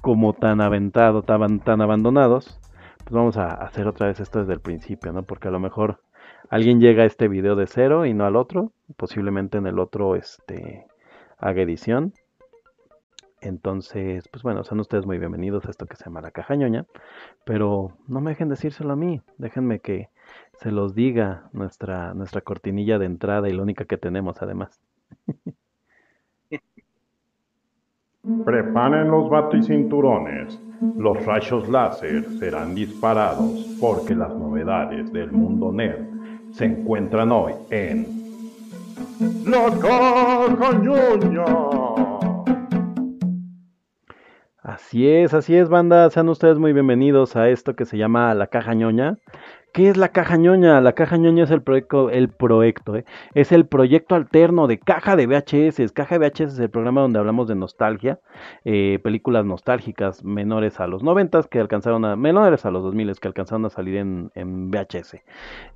como tan aventado, tan, tan abandonados, pues vamos a hacer otra vez esto desde el principio, ¿no? Porque a lo mejor alguien llega a este video de cero y no al otro, posiblemente en el otro este, haga edición. Entonces, pues bueno, son ustedes muy bienvenidos a esto que se llama la caja ñoña, pero no me dejen decírselo a mí, déjenme que se los diga nuestra, nuestra cortinilla de entrada y la única que tenemos además. Preparen los baticinturones. Los rayos láser serán disparados porque las novedades del mundo nerd se encuentran hoy en La Caja Ñoña. Así es, así es, banda. Sean ustedes muy bienvenidos a esto que se llama La Caja Ñoña. ¿Qué es la caja ñoña? La caja ñoña es el proyecto, el proyecto, ¿eh? es el proyecto alterno de Caja de VHS. Caja de VHS es el programa donde hablamos de nostalgia, eh, películas nostálgicas menores a los 90 que alcanzaron a, menores a los 2000 que alcanzaron a salir en, VHS.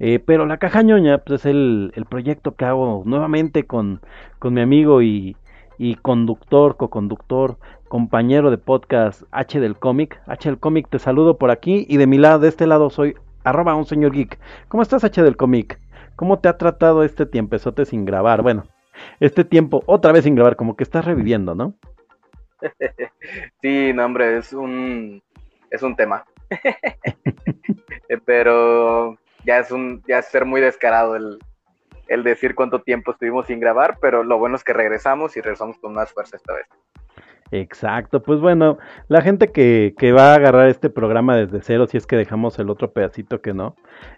Eh, pero la caja ñoña pues, es el, proyecto que hago nuevamente con, con mi amigo y, y conductor, coconductor, compañero de podcast H del cómic. H del cómic, te saludo por aquí y de mi lado, de este lado soy arroba un señor geek. ¿Cómo estás, H del cómic? ¿Cómo te ha tratado este tiempezote sin grabar? Bueno, este tiempo otra vez sin grabar, como que estás reviviendo, ¿no? sí, no, hombre, es un, es un tema. pero ya es un, ya es ser muy descarado el, el decir cuánto tiempo estuvimos sin grabar, pero lo bueno es que regresamos y regresamos con más fuerza esta vez. Exacto, pues bueno, la gente que, que, va a agarrar este programa desde cero, si es que dejamos el otro pedacito que no,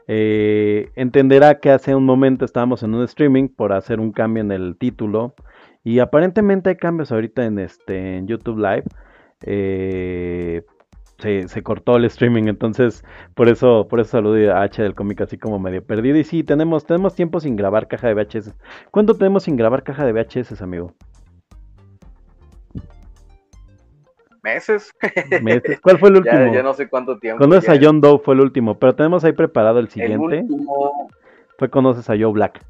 eh, entenderá que hace un momento estábamos en un streaming por hacer un cambio en el título y aparentemente hay cambios ahorita en este en YouTube Live. Eh, se, se, cortó el streaming, entonces por eso, por eso saludé a H del cómic así como medio perdido. Y sí, tenemos, tenemos tiempo sin grabar caja de VHS. ¿Cuánto tenemos sin grabar caja de VHS, amigo? Meses. ¿Cuál fue el último? ya, no sé cuánto tiempo. Conoces a John Doe, fue el último, pero tenemos ahí preparado el siguiente. Fue Conoces a Joe Black.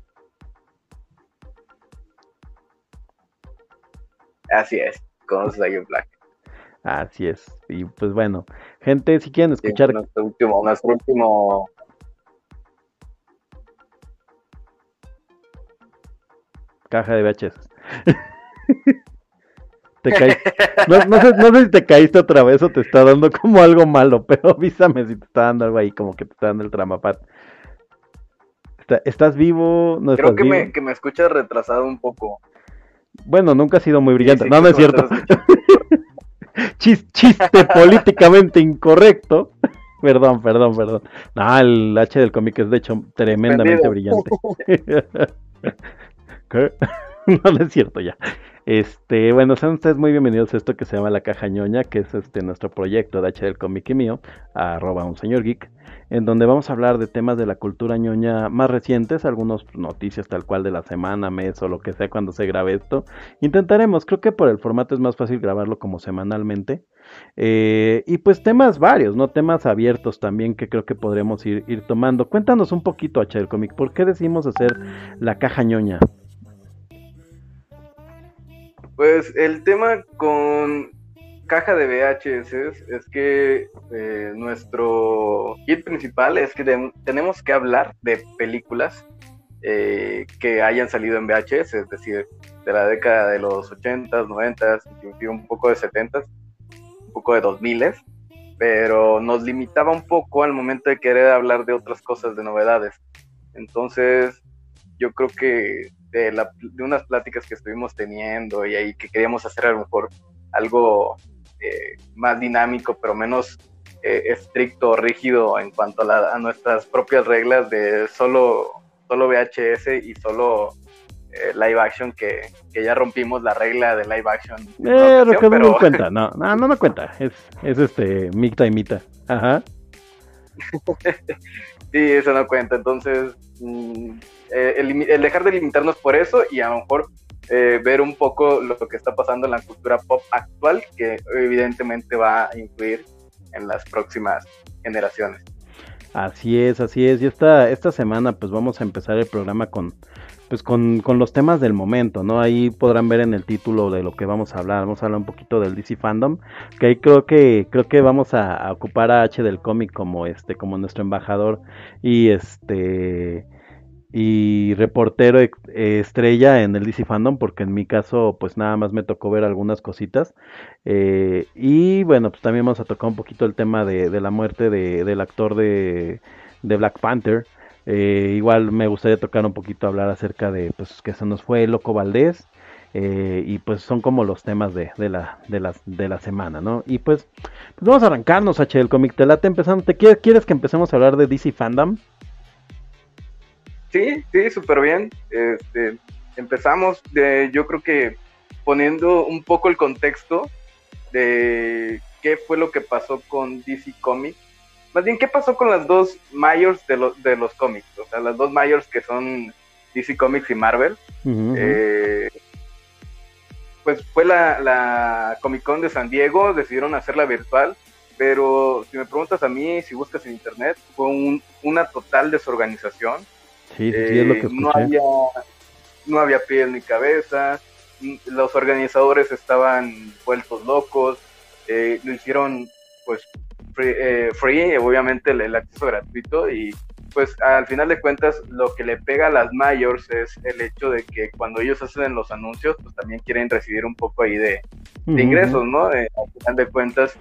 Así es, Conoces a Joe Black. Así es. Y pues bueno, gente, si quieren escuchar. nuestro último, nuestro último. Caja de VHS. No, sé, si te caíste otra vez o te está dando como algo malo, pero avísame si te está dando algo ahí, como que te está dando el tramapat. ¿Estás vivo? ¿No Creo que, Me, que me escuchas retrasado un poco. Bueno, nunca ha sido muy brillante. no, no es cierto. chiste políticamente incorrecto. perdón, perdón, perdón. No, el H del cómic es de hecho tremendamente brillante. no, no es cierto ya. Este, bueno, sean ustedes muy bienvenidos a esto que se llama La Caja Ñoña, que es este nuestro proyecto de H del cómic y mío, arroba un señor geek, en donde vamos a hablar de temas de la cultura ñoña más recientes, algunas noticias tal cual de la semana, mes o lo que sea cuando se grabe esto. Intentaremos, creo que por el formato es más fácil grabarlo como semanalmente. Eh, y pues temas varios, ¿no? Temas abiertos también que creo que podremos ir, tomando. Cuéntanos un poquito, H del cómic, ¿por qué decimos hacer la caja ñoña? Pues el tema con caja de VHS es que eh, nuestro hit principal es que tenemos que hablar de películas eh, que hayan salido en VHS, es decir, de la década de los 80s, 90s, inclusive un poco de 70s, un poco de 2000s, pero nos limitaba un poco al momento de querer hablar de otras cosas, de novedades. Entonces, yo creo que de, unas pláticas que estuvimos teniendo y ahí que queríamos hacer a lo mejor algo eh, más dinámico, pero menos eh, estricto, rígido en cuanto a, nuestras propias reglas de solo, solo VHS y solo eh, live action, que, ya rompimos la regla de live action. pero no cuenta, no, no, no, cuenta, es, es este, mita y mita, ajá. sí, eso no cuenta, entonces... Mm, eh, el, dejar de limitarnos por eso y a lo mejor eh, ver un poco lo que está pasando en la cultura pop actual, que evidentemente va a influir en las próximas generaciones. Así es, así es. Y esta, esta semana pues vamos a empezar el programa con, pues con, con, los temas del momento, ¿no? Ahí podrán ver en el título de lo que vamos a hablar. Vamos a hablar un poquito del DC Fandom, que ahí creo que creo que vamos a, ocupar a H del cómic como este como nuestro embajador y este y reportero estrella en el DC Fandom, porque en mi caso pues nada más me tocó ver algunas cositas. Eh, y bueno, pues también vamos a tocar un poquito el tema de, la muerte de, del actor de, Black Panther. Eh, igual me gustaría tocar un poquito, hablar acerca de pues que se nos fue Loco Valdés. Eh, y pues son como los temas de, de, la, de, la, de la semana, ¿no? Y pues, pues vamos a arrancarnos, H, del cómic. Te late empezando. ¿Te quieres, quieres que empecemos a hablar de DC Fandom? Sí, sí, súper bien. Este, empezamos, de, yo creo que poniendo un poco el contexto de qué fue lo que pasó con DC Comics más bien, ¿qué pasó con las dos mayors de, los de los cómics? O sea, las dos mayors que son DC Comics y Marvel. Eh, pues fue la, Comic Con de San Diego, decidieron hacerla virtual, pero si me preguntas a mí, si buscas en internet, fue una total desorganización. Sí, sí, es lo que eh, escuché. No había, no había pies ni cabeza, los organizadores estaban vueltos locos, eh, lo hicieron pues eh, free, obviamente el, acceso gratuito y pues al final de cuentas lo que le pega a las mayors es el hecho de que cuando ellos hacen los anuncios pues también quieren recibir un poco ahí de, ingresos, ¿no? al final de cuentas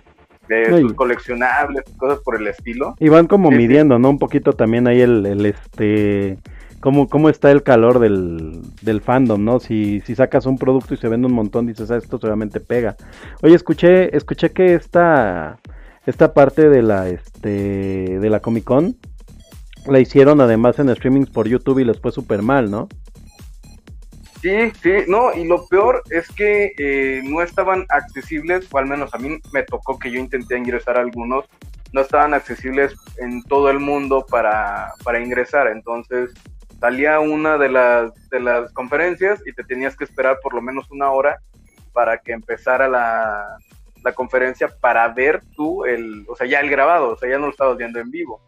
de sus coleccionables, cosas por el estilo. Y van como midiendo, ¿no? Un poquito también ahí el, el este cómo, cómo está el calor del, del fandom, ¿no? Si, si sacas un producto y se vende un montón, dices, ah, esto seguramente pega. Oye, escuché, escuché que esta esta parte de la este de la Comic Con la hicieron además en streamings por YouTube y les fue súper mal, ¿no? Sí, sí, no, y lo peor es que eh, no estaban accesibles, o al menos a mí me tocó que yo intenté ingresar a algunos, no estaban accesibles en todo el mundo para, para ingresar, entonces salía una de las, de las conferencias y te tenías que esperar por lo menos una hora para que empezara la, la conferencia para ver tú el, o sea, ya el grabado, o sea, ya no lo estabas viendo en vivo.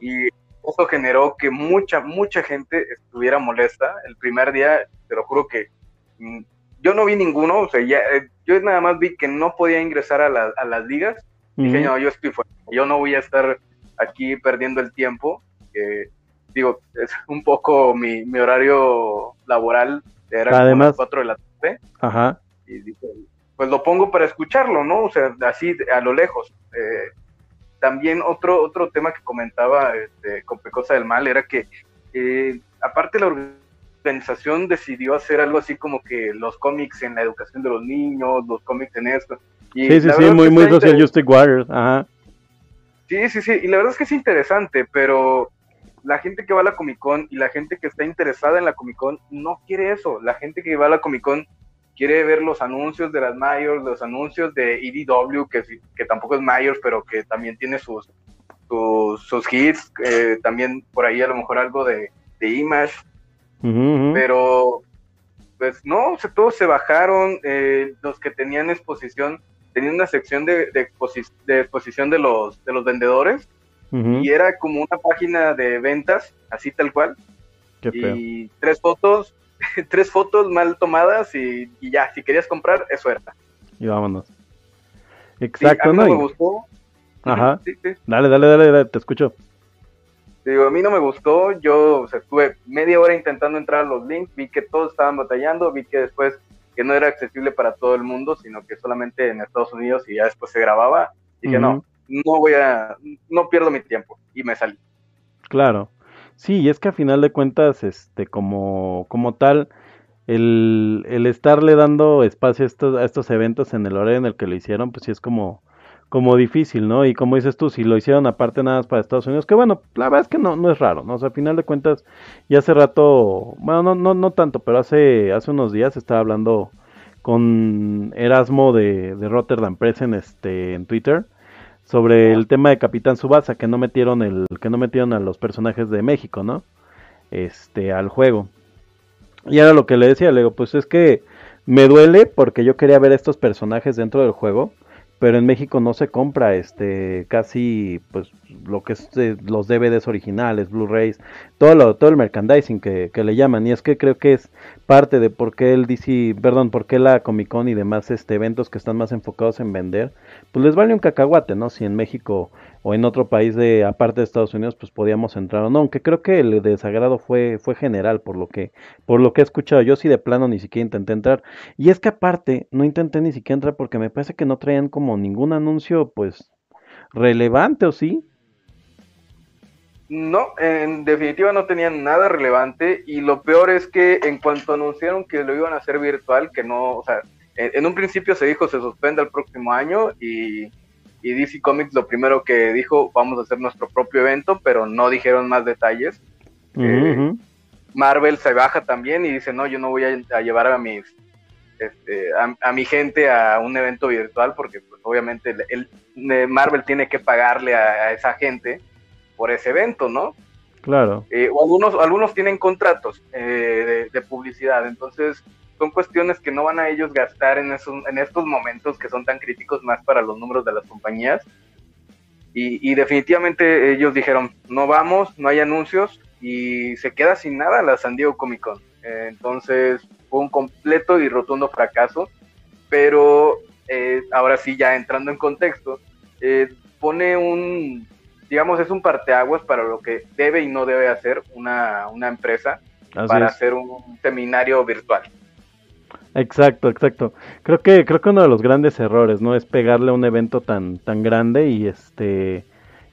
Y eso generó que mucha, mucha gente estuviera molesta. El primer día, te lo juro que mm, yo no vi ninguno, o sea, ya, eh, yo nada más vi que no podía ingresar a, las ligas. Dije, no, yo estoy fuera, yo no voy a estar aquí perdiendo el tiempo. digo, es un poco mi, horario laboral, era Además, las 4 de la tarde. Ajá. Y dije, pues lo pongo para escucharlo, ¿no? O sea, así a lo lejos. Eh, también otro, otro tema que comentaba este, con Pecosa del Mal era que, eh, aparte la organización decidió hacer algo así como que los cómics en la educación de los niños, los cómics en esto. Y sí, sí, sí, muy, muy Social Justice Warriors, ajá. Sí, sí, sí, y la verdad es que es interesante, pero la gente que va a la Comic Con y la gente que está interesada en la Comic Con no quiere eso. La gente que va a la Comic Con quiere ver los anuncios de las Mayors, los anuncios de EDW, que, que tampoco es Mayors, pero que también tiene sus, sus, hits, eh, también por ahí a lo mejor algo de, de Image, pero pues no, todos se bajaron, eh, los que tenían exposición, tenían una sección de, de, exposición de los, de los vendedores, y era como una página de ventas, así tal cual, y tres fotos tres fotos mal tomadas y, ya, si querías comprar, eso era. Y vámonos. Exacto, a mí ¿no? me gustó. Ajá. Dale, dale, dale, te escucho. Digo, a mí no me gustó, yo estuve media hora intentando entrar a los links, vi que todos estaban batallando, vi que después que no era accesible para todo el mundo, sino que solamente en Estados Unidos y ya después se grababa. Dije, no, no voy a, no pierdo mi tiempo y me salí. Claro. Sí, y es que a final de cuentas, este, como, como tal, el, el estarle dando espacio a estos, a estos eventos en el horario en el que lo hicieron, pues sí es como, como difícil, ¿no? Y como dices tú, si lo hicieron aparte nada más para Estados Unidos, que bueno, la verdad es que no, no es raro, ¿no? O sea, a final de cuentas, ya hace rato, bueno, no, no, no tanto, pero hace, hace unos días estaba hablando con Erasmo de, de Rotterdam Press en, este, en Twitter, sobre el tema de Capitán Subasa que no metieron el que no metieron a los personajes de México, ¿no? Este al juego. Y era lo que le decía, le digo, pues es que me duele porque yo quería ver estos personajes dentro del juego, pero en México no se compra este casi pues lo que es eh, los DVDs originales, Blu-rays, todo lo, todo el merchandising que, que, le llaman y es que creo que es parte de por qué el DC, perdón, por qué la Comic Con y demás este eventos que están más enfocados en vender, pues les vale un cacahuate, ¿no? Si en México o en otro país de aparte de Estados Unidos pues podíamos entrar o no, aunque creo que el desagrado fue fue general por lo que por lo que he escuchado, yo sí de plano ni siquiera intenté entrar y es que aparte no intenté ni siquiera entrar porque me parece que no traían como ningún anuncio pues relevante o sí. No, en definitiva no tenían nada relevante y lo peor es que en cuanto anunciaron que lo iban a hacer virtual, que no, o sea, en un principio se dijo se suspende el próximo año y y DC Comics lo primero que dijo, vamos a hacer nuestro propio evento, pero no dijeron más detalles. Eh, Marvel se baja también y dice, no, yo no voy a, llevar a mis este, a, mi gente a un evento virtual porque pues, obviamente el, Marvel tiene que pagarle a, esa gente por ese evento, ¿no? Claro. Eh, o algunos, algunos tienen contratos eh, de, publicidad, entonces son cuestiones que no van a ellos gastar en, esos, en estos momentos que son tan críticos más para los números de las compañías. Y, definitivamente ellos dijeron, no vamos, no hay anuncios y se queda sin nada la San Diego Comic Con. entonces fue un completo y rotundo fracaso, pero eh, ahora sí, ya entrando en contexto, eh, pone un, digamos, es un parteaguas para lo que debe y no debe hacer una, una empresa para hacer un seminario virtual. Exacto, exacto. Creo que creo que uno de los grandes errores, ¿no? Es pegarle a un evento tan tan grande y este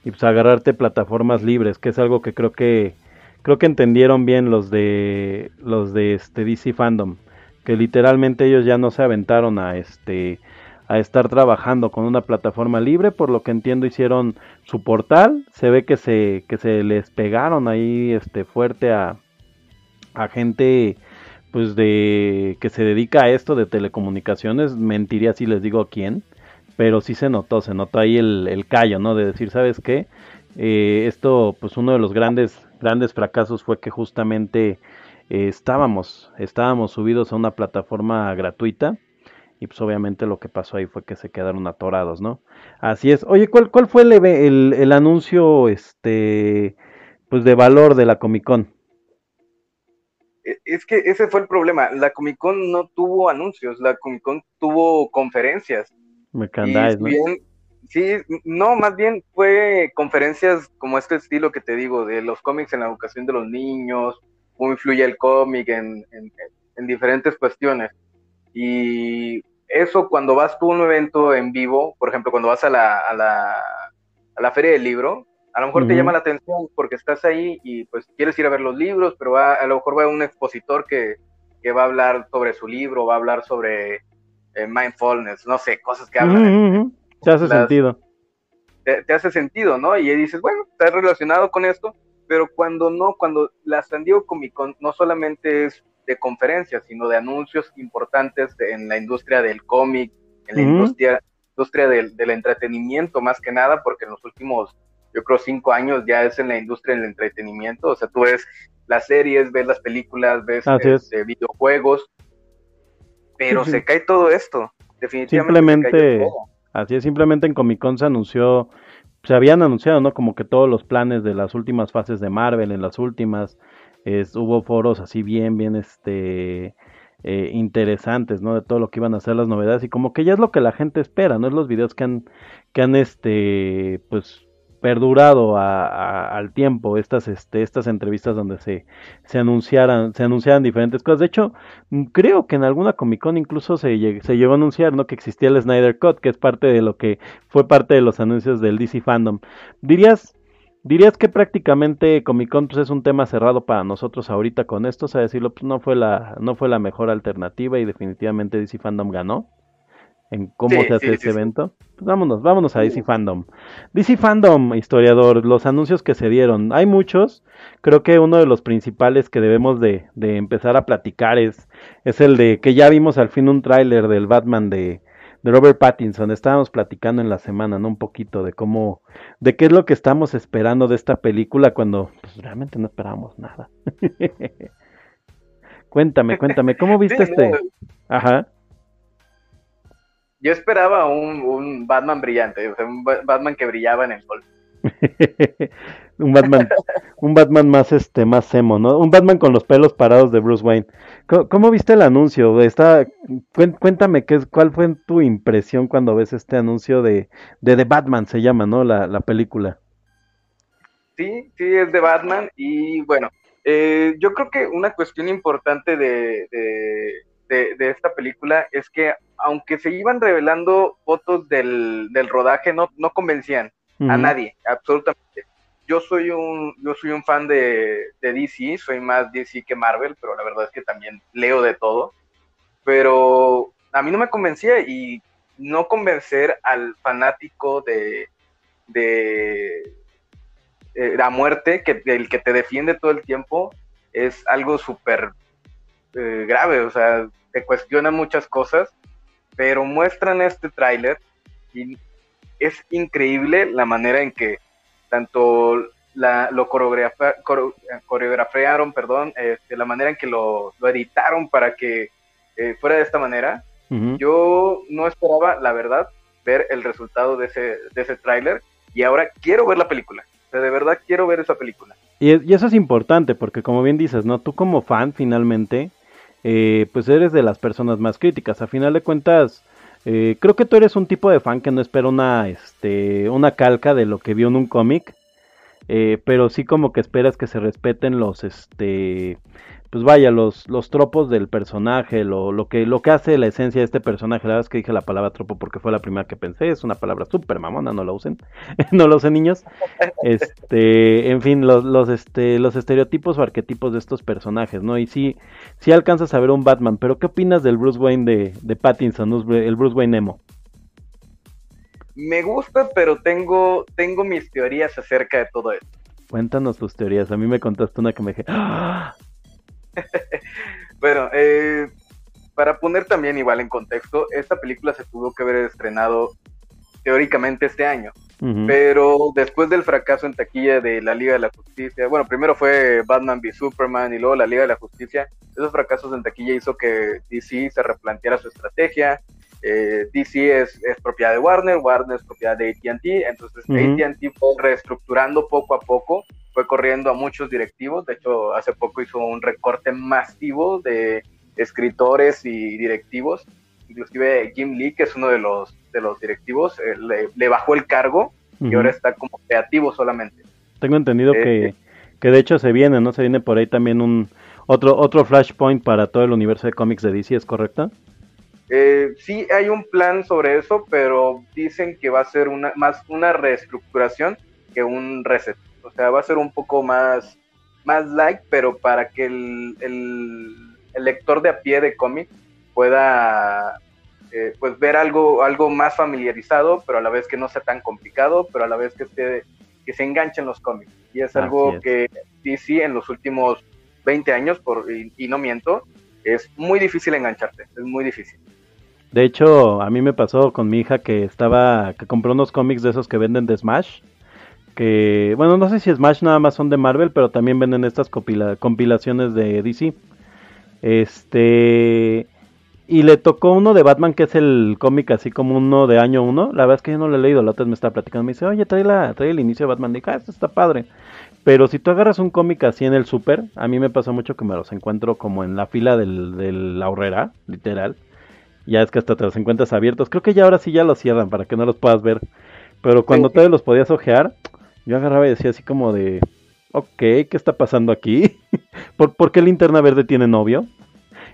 y pues agarrarte plataformas libres, que es algo que creo que creo que entendieron bien los de los de este DC Fandom, que literalmente ellos ya no se aventaron a este a estar trabajando con una plataforma libre, por lo que entiendo hicieron su portal, se ve que se que se les pegaron ahí este fuerte a a gente pues de que se dedica a esto de telecomunicaciones, mentiría si les digo quién, pero sí se notó, se notó ahí el, el callo, ¿no? De decir, ¿sabes qué? Eh, esto, pues uno de los grandes, grandes fracasos fue que justamente eh, estábamos, estábamos subidos a una plataforma gratuita y pues obviamente lo que pasó ahí fue que se quedaron atorados, ¿no? Así es. Oye, ¿cuál, cuál fue el, el, el anuncio, este, pues de valor de la Comic Con? E, es que ese fue el problema. La Comic Con no tuvo anuncios, la Comic Con tuvo conferencias. Merchandise, ¿no? sí, no, más bien fue conferencias como este estilo que te digo, de los cómics en la educación de los niños, cómo influye el cómic en, en, diferentes cuestiones. Y eso cuando vas tú a un evento en vivo, por ejemplo, cuando vas a la, a la, a la feria del libro, a lo mejor te llama la atención porque estás ahí y pues quieres ir a ver los libros, pero va, a lo mejor va un expositor que, que va a hablar sobre su libro, va a hablar sobre eh, mindfulness, no sé, cosas que hablan. Te hace sentido. Te, hace sentido, ¿no? Y dices, bueno, está relacionado con esto, pero cuando no, cuando la San Diego Comic Con no solamente es de conferencias, sino de anuncios importantes en la industria del cómic, en la industria, industria del, del entretenimiento más que nada, porque en los últimos yo creo cinco años ya es en la industria del entretenimiento, o sea, tú ves las series, ves las películas, ves este, videojuegos, pero se cae todo esto, definitivamente. Simplemente, así es, simplemente en Comic Con se anunció, se habían anunciado, ¿no? Como que todos los planes de las últimas fases de Marvel, en las últimas, hubo foros así bien, bien, este... Eh, interesantes, ¿no? De todo lo que iban a ser las novedades y como que ya es lo que la gente espera, ¿no? Es los videos que han, que han, este, pues, perdurado al tiempo estas este, estas entrevistas donde se, se anunciaran se anunciaran diferentes cosas. De hecho mm, creo que en alguna Comic Con incluso se, se llegó a anunciar no que existía el Snyder Cut que es parte de lo que fue parte de los anuncios del DC fandom. Dirías dirías que prácticamente Comic Con pues, es un tema cerrado para nosotros ahorita con esto o sea decirlo pues no fue la no fue la mejor alternativa y definitivamente DC fandom ganó en cómo se hace ese evento. Pues vámonos, vámonos a DC Fandom. DC Fandom, historiador, los anuncios que se dieron, hay muchos. Creo que uno de los principales que debemos de, de empezar a platicar es, es el de que ya vimos al fin un tráiler del Batman de, de Robert Pattinson. Estábamos platicando en la semana, ¿no? Un poquito de cómo, de qué es lo que estamos esperando de esta película cuando pues, realmente no esperábamos nada. cuéntame, cuéntame, ¿cómo viste este? Ajá. Yo esperaba un, un Batman brillante, o sea, un Batman que brillaba en el sol. un Batman, un Batman más este, más emo, ¿no? Un Batman con los pelos parados de Bruce Wayne. ¿Cómo, viste el anuncio? Está, cuéntame qué, cuál fue tu impresión cuando ves este anuncio de, de The Batman, se llama, ¿no? La, la película. Sí, sí, es de Batman y bueno, eh, yo creo que una cuestión importante de, de, esta película es que aunque se iban revelando fotos del, del rodaje, no, no convencían a nadie, absolutamente. Yo soy un, yo soy un fan de, de, DC, soy más DC que Marvel, pero la verdad es que también leo de todo. Pero a mí no me convencía y no convencer al fanático de, de eh, la muerte, que el que te defiende todo el tiempo, es algo súper eh, grave, o sea, te cuestionan muchas cosas, pero muestran este tráiler y es increíble la manera en que tanto la, lo coreografiaron, perdón, este, la manera en que lo, editaron para que eh, fuera de esta manera. Yo no esperaba, la verdad, ver el resultado de ese, de ese tráiler y ahora quiero ver la película. O sea, de verdad quiero ver esa película. Y, y, eso es importante porque como bien dices, ¿no? Tú como fan finalmente, eh, pues eres de las personas más críticas. A final de cuentas, eh, creo que tú eres un tipo de fan que no espera una, este, una calca de lo que vio en un cómic, eh, pero sí como que esperas que se respeten los, este, pues vaya, los, los tropos del personaje, lo, lo, que, lo que hace la esencia de este personaje. La verdad es que dije la palabra tropo porque fue la primera que pensé. Es una palabra súper mamona, no la usen. no lo usen niños. Este, en fin, los, los, este, los estereotipos o arquetipos de estos personajes, ¿no? Y sí, sí alcanzas a ver un Batman, pero ¿qué opinas del Bruce Wayne de, de Pattinson, el Bruce Wayne emo? Me gusta, pero tengo, tengo mis teorías acerca de todo esto. Cuéntanos tus teorías. A mí me contaste una que me dije, ¡Ah! bueno, eh, para poner también igual en contexto, esta película se tuvo que haber estrenado teóricamente este año, pero después del fracaso en taquilla de la Liga de la Justicia, bueno, primero fue Batman v Superman y luego la Liga de la Justicia, esos fracasos en taquilla hizo que DC se replanteara su estrategia. Eh, DC es, propiedad de Warner, Warner es propiedad de ATT, entonces ATT fue reestructurando poco a poco fue corriendo a muchos directivos, de hecho hace poco hizo un recorte masivo de escritores y directivos, inclusive Jim Lee, que es uno de los, de los directivos, eh, le, bajó el cargo y ahora está como creativo solamente. Tengo entendido que, eh, que de hecho se viene, ¿no? Se viene por ahí también un otro, otro flashpoint para todo el universo de cómics de DC, ¿es correcto? Eh, sí hay un plan sobre eso, pero dicen que va a ser una, más una reestructuración que un reset. O sea, va a ser un poco más, más like, pero para que el, el, lector de a pie de cómic pueda eh, pues ver algo, algo más familiarizado, pero a la vez que no sea tan complicado, pero a la vez que, esté, que se enganchen los cómics. Y es algo que DC en los últimos 20 años, por, y, no miento, es muy difícil engancharte, es muy difícil. De hecho, a mí me pasó con mi hija que estaba, que compró unos cómics de esos que venden de Smash que, bueno, no sé si Smash nada más son de Marvel, pero también venden estas compilaciones de DC. Este, y le tocó uno de Batman, que es el cómic así como uno de año uno. La verdad es que yo no lo he leído, la otra vez me estaba platicando, me dice, oye, trae, la, trae el inicio de Batman. Dije, ah, esto está padre. Pero si tú agarras un cómic así en el super, a mí me pasa mucho que me los encuentro como en la fila del, de la horrera, literal. Ya es que hasta te los encuentras abiertos. Creo que ya ahora sí ya los cierran para que no los puedas ver. Pero cuando todavía los podías ojear, yo agarraba y decía así como de, ok, ¿qué está pasando aquí? ¿Por, ¿Por, qué Linterna Verde tiene novio?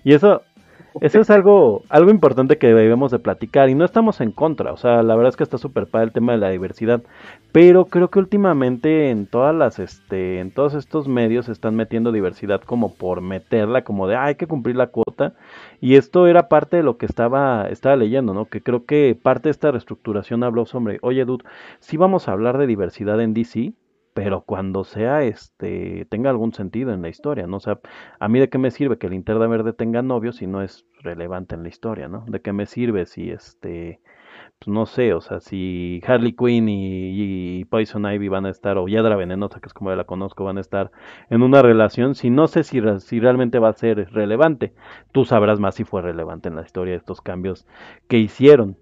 Y eso, eso es algo, algo importante que debemos de platicar y no estamos en contra, o sea, la verdad es que está súper padre el tema de la diversidad, pero creo que últimamente en todas las, este, en todos estos medios se están metiendo diversidad como por meterla, como de, hay que cumplir la cuota, y esto era parte de lo que estaba, estaba leyendo, ¿no? Que creo que parte de esta reestructuración habló sobre, oye, dude, sí vamos a hablar de diversidad en DC, pero cuando sea este tenga algún sentido en la historia, ¿no? O sea, a mí de qué me sirve que Linterna Verde tenga novio si no es relevante en la historia, ¿no? De qué me sirve si este pues no sé, o sea, si Harley Quinn y, Poison Ivy van a estar, o Yadra Venenosa, que es como la conozco, van a estar en una relación, si no sé si, si realmente va a ser relevante, tú sabrás más si fue relevante en la historia estos cambios que hicieron.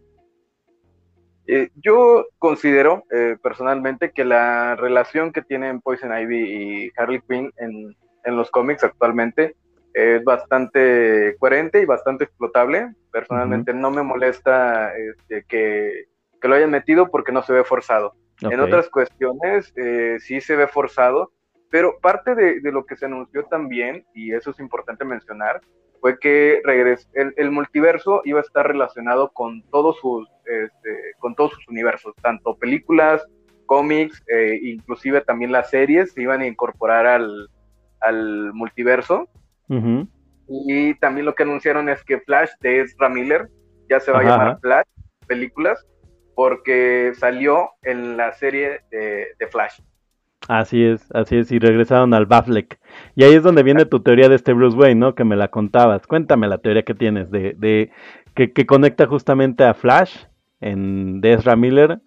Eh, yo considero eh, personalmente que la relación que tienen Poison Ivy y Harley Quinn en, en los cómics actualmente es bastante coherente y bastante explotable. Personalmente no me molesta este, que, que, lo hayan metido porque no se ve forzado. En otras cuestiones eh, sí se ve forzado, pero parte de, de, lo que se anunció también, y eso es importante mencionar, fue que regres el, el, multiverso iba a estar relacionado con todos sus, este, con todos sus universos, tanto películas, cómics, eh, inclusive también las series se iban a incorporar al, al multiverso. Y también lo que anunciaron es que Flash de Ezra Miller ya se va a llamar Flash, películas, porque salió en la serie de, de Flash. Así es, así es, y regresaron al Bafleck. Y ahí es donde viene tu teoría de este Bruce Wayne, ¿no? Que me la contabas. Cuéntame la teoría que tienes de, de que, que conecta justamente a Flash en de Ezra Miller,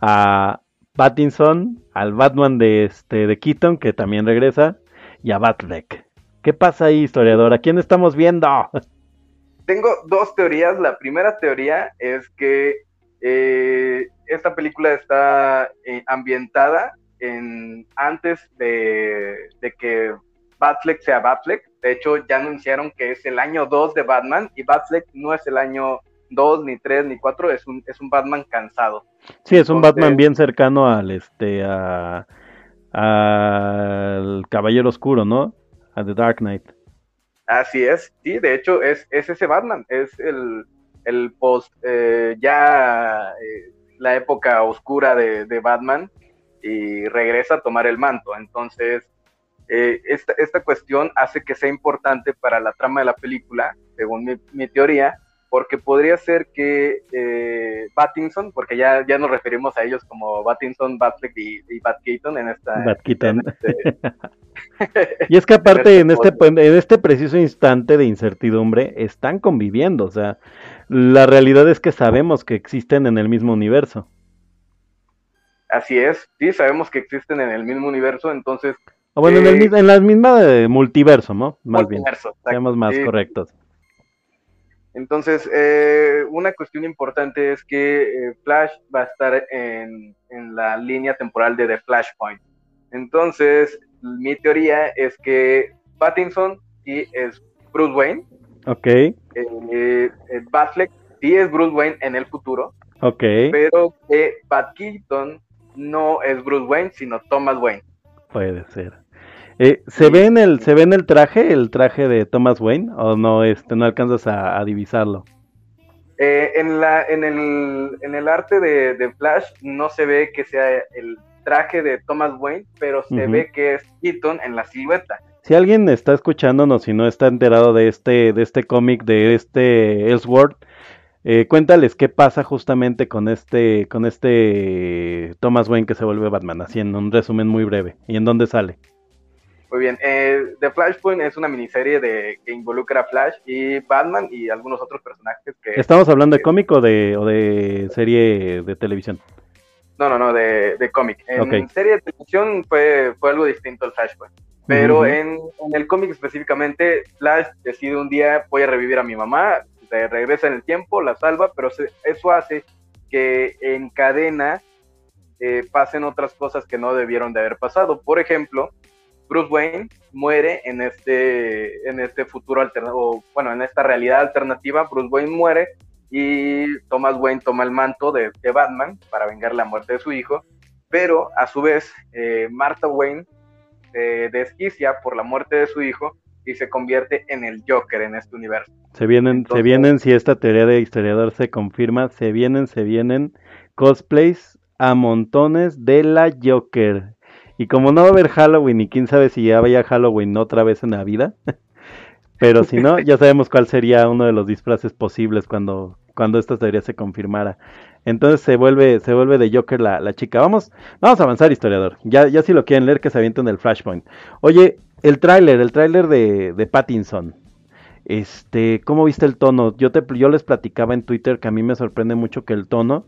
a Pattinson, al Batman de este de Keaton, que también regresa, y a Batfleck. ¿Qué pasa ahí, historiador? ¿A quién estamos viendo? Tengo dos teorías. La primera teoría es que eh, esta película está eh, ambientada en, antes de, de que Batfleck sea Batfleck. De hecho, ya anunciaron que es el año 2 de Batman y Batfleck no es el año 2, ni 3, ni 4, es un, es un Batman cansado. Sí, es un Batman bien cercano al este a al Caballero Oscuro, ¿no? A The Dark Knight. Así es, sí, de hecho es, es ese Batman, es el, el post, eh, ya eh, la época oscura de, de Batman, y regresa a tomar el manto. Entonces, eh, esta, esta, cuestión hace que sea importante para la trama de la película, según mi, mi teoría, porque podría ser que eh, Battinson, porque ya, ya nos referimos a ellos como Battinson, Batfleck y, y Bat Keaton en esta... Bat Keaton. Este... y es que aparte en este, en este preciso instante de incertidumbre están conviviendo, o sea, la realidad es que sabemos que existen en el mismo universo. Así es, sí, sabemos que existen en el mismo universo, entonces... O bueno, eh, en, el, en, la misma de multiverso, ¿no? Más multiverso, bien, seamos más sí. correctos. Entonces, eh, una cuestión importante es que eh, Flash va a estar en, en, la línea temporal de The Flashpoint. Entonces, mi teoría es que Pattinson sí es Bruce Wayne. Ok. Eh, Batfleck sí es Bruce Wayne en el futuro. Ok. Pero que Bat Keaton no es Bruce Wayne, sino Thomas Wayne. Puede ser. Eh, ¿se, ve en el, ¿Se ve en el traje, el traje de Thomas Wayne? ¿O no, este, no alcanzas a, a divisarlo? Eh, en, la, en, el, en el arte de, de, Flash no se ve que sea el traje de Thomas Wayne, pero se uh -huh. ve que es Keaton en la silueta. Si alguien está escuchándonos y no está enterado de este, de este cómic, de este Elseworld, eh, cuéntales qué pasa justamente con este, con este Thomas Wayne que se vuelve Batman, así en un resumen muy breve. ¿Y en dónde sale? Muy bien, eh, The Flashpoint es una miniserie de, que involucra a Flash y Batman y algunos otros personajes que... ¿Estamos hablando de cómic o de, o de serie de televisión? No, no, no, de, de cómic. En okay. serie de televisión fue, fue algo distinto al Flashpoint. Pero uh -huh. en, en, el cómic específicamente, Flash decide un día, voy a revivir a mi mamá, se regresa en el tiempo, la salva, pero se, eso hace que en cadena eh, pasen otras cosas que no debieron de haber pasado. Por ejemplo, Bruce Wayne muere en este, en este futuro alternativo, bueno, en esta realidad alternativa, Bruce Wayne muere y Thomas Wayne toma el manto de, de Batman para vengar la muerte de su hijo, pero a su vez eh, Martha Wayne se desquicia por la muerte de su hijo y se convierte en el Joker en este universo. Se vienen, Entonces, se vienen, si esta teoría de historiador se confirma, se vienen, se vienen cosplays a montones de la Joker. Y como no va a haber Halloween y quién sabe si ya vaya Halloween otra vez en la vida, pero si no, ya sabemos cuál sería uno de los disfraces posibles cuando, cuando esta teoría se confirmara. Entonces se vuelve, se vuelve de Joker la, la chica. Vamos, vamos a avanzar, historiador. Ya, ya si lo quieren leer, que se avienten el Flashpoint. Oye, el tráiler, el tráiler de, de Pattinson. Este, ¿cómo viste el tono? Yo te, yo les platicaba en Twitter que a mí me sorprende mucho que el tono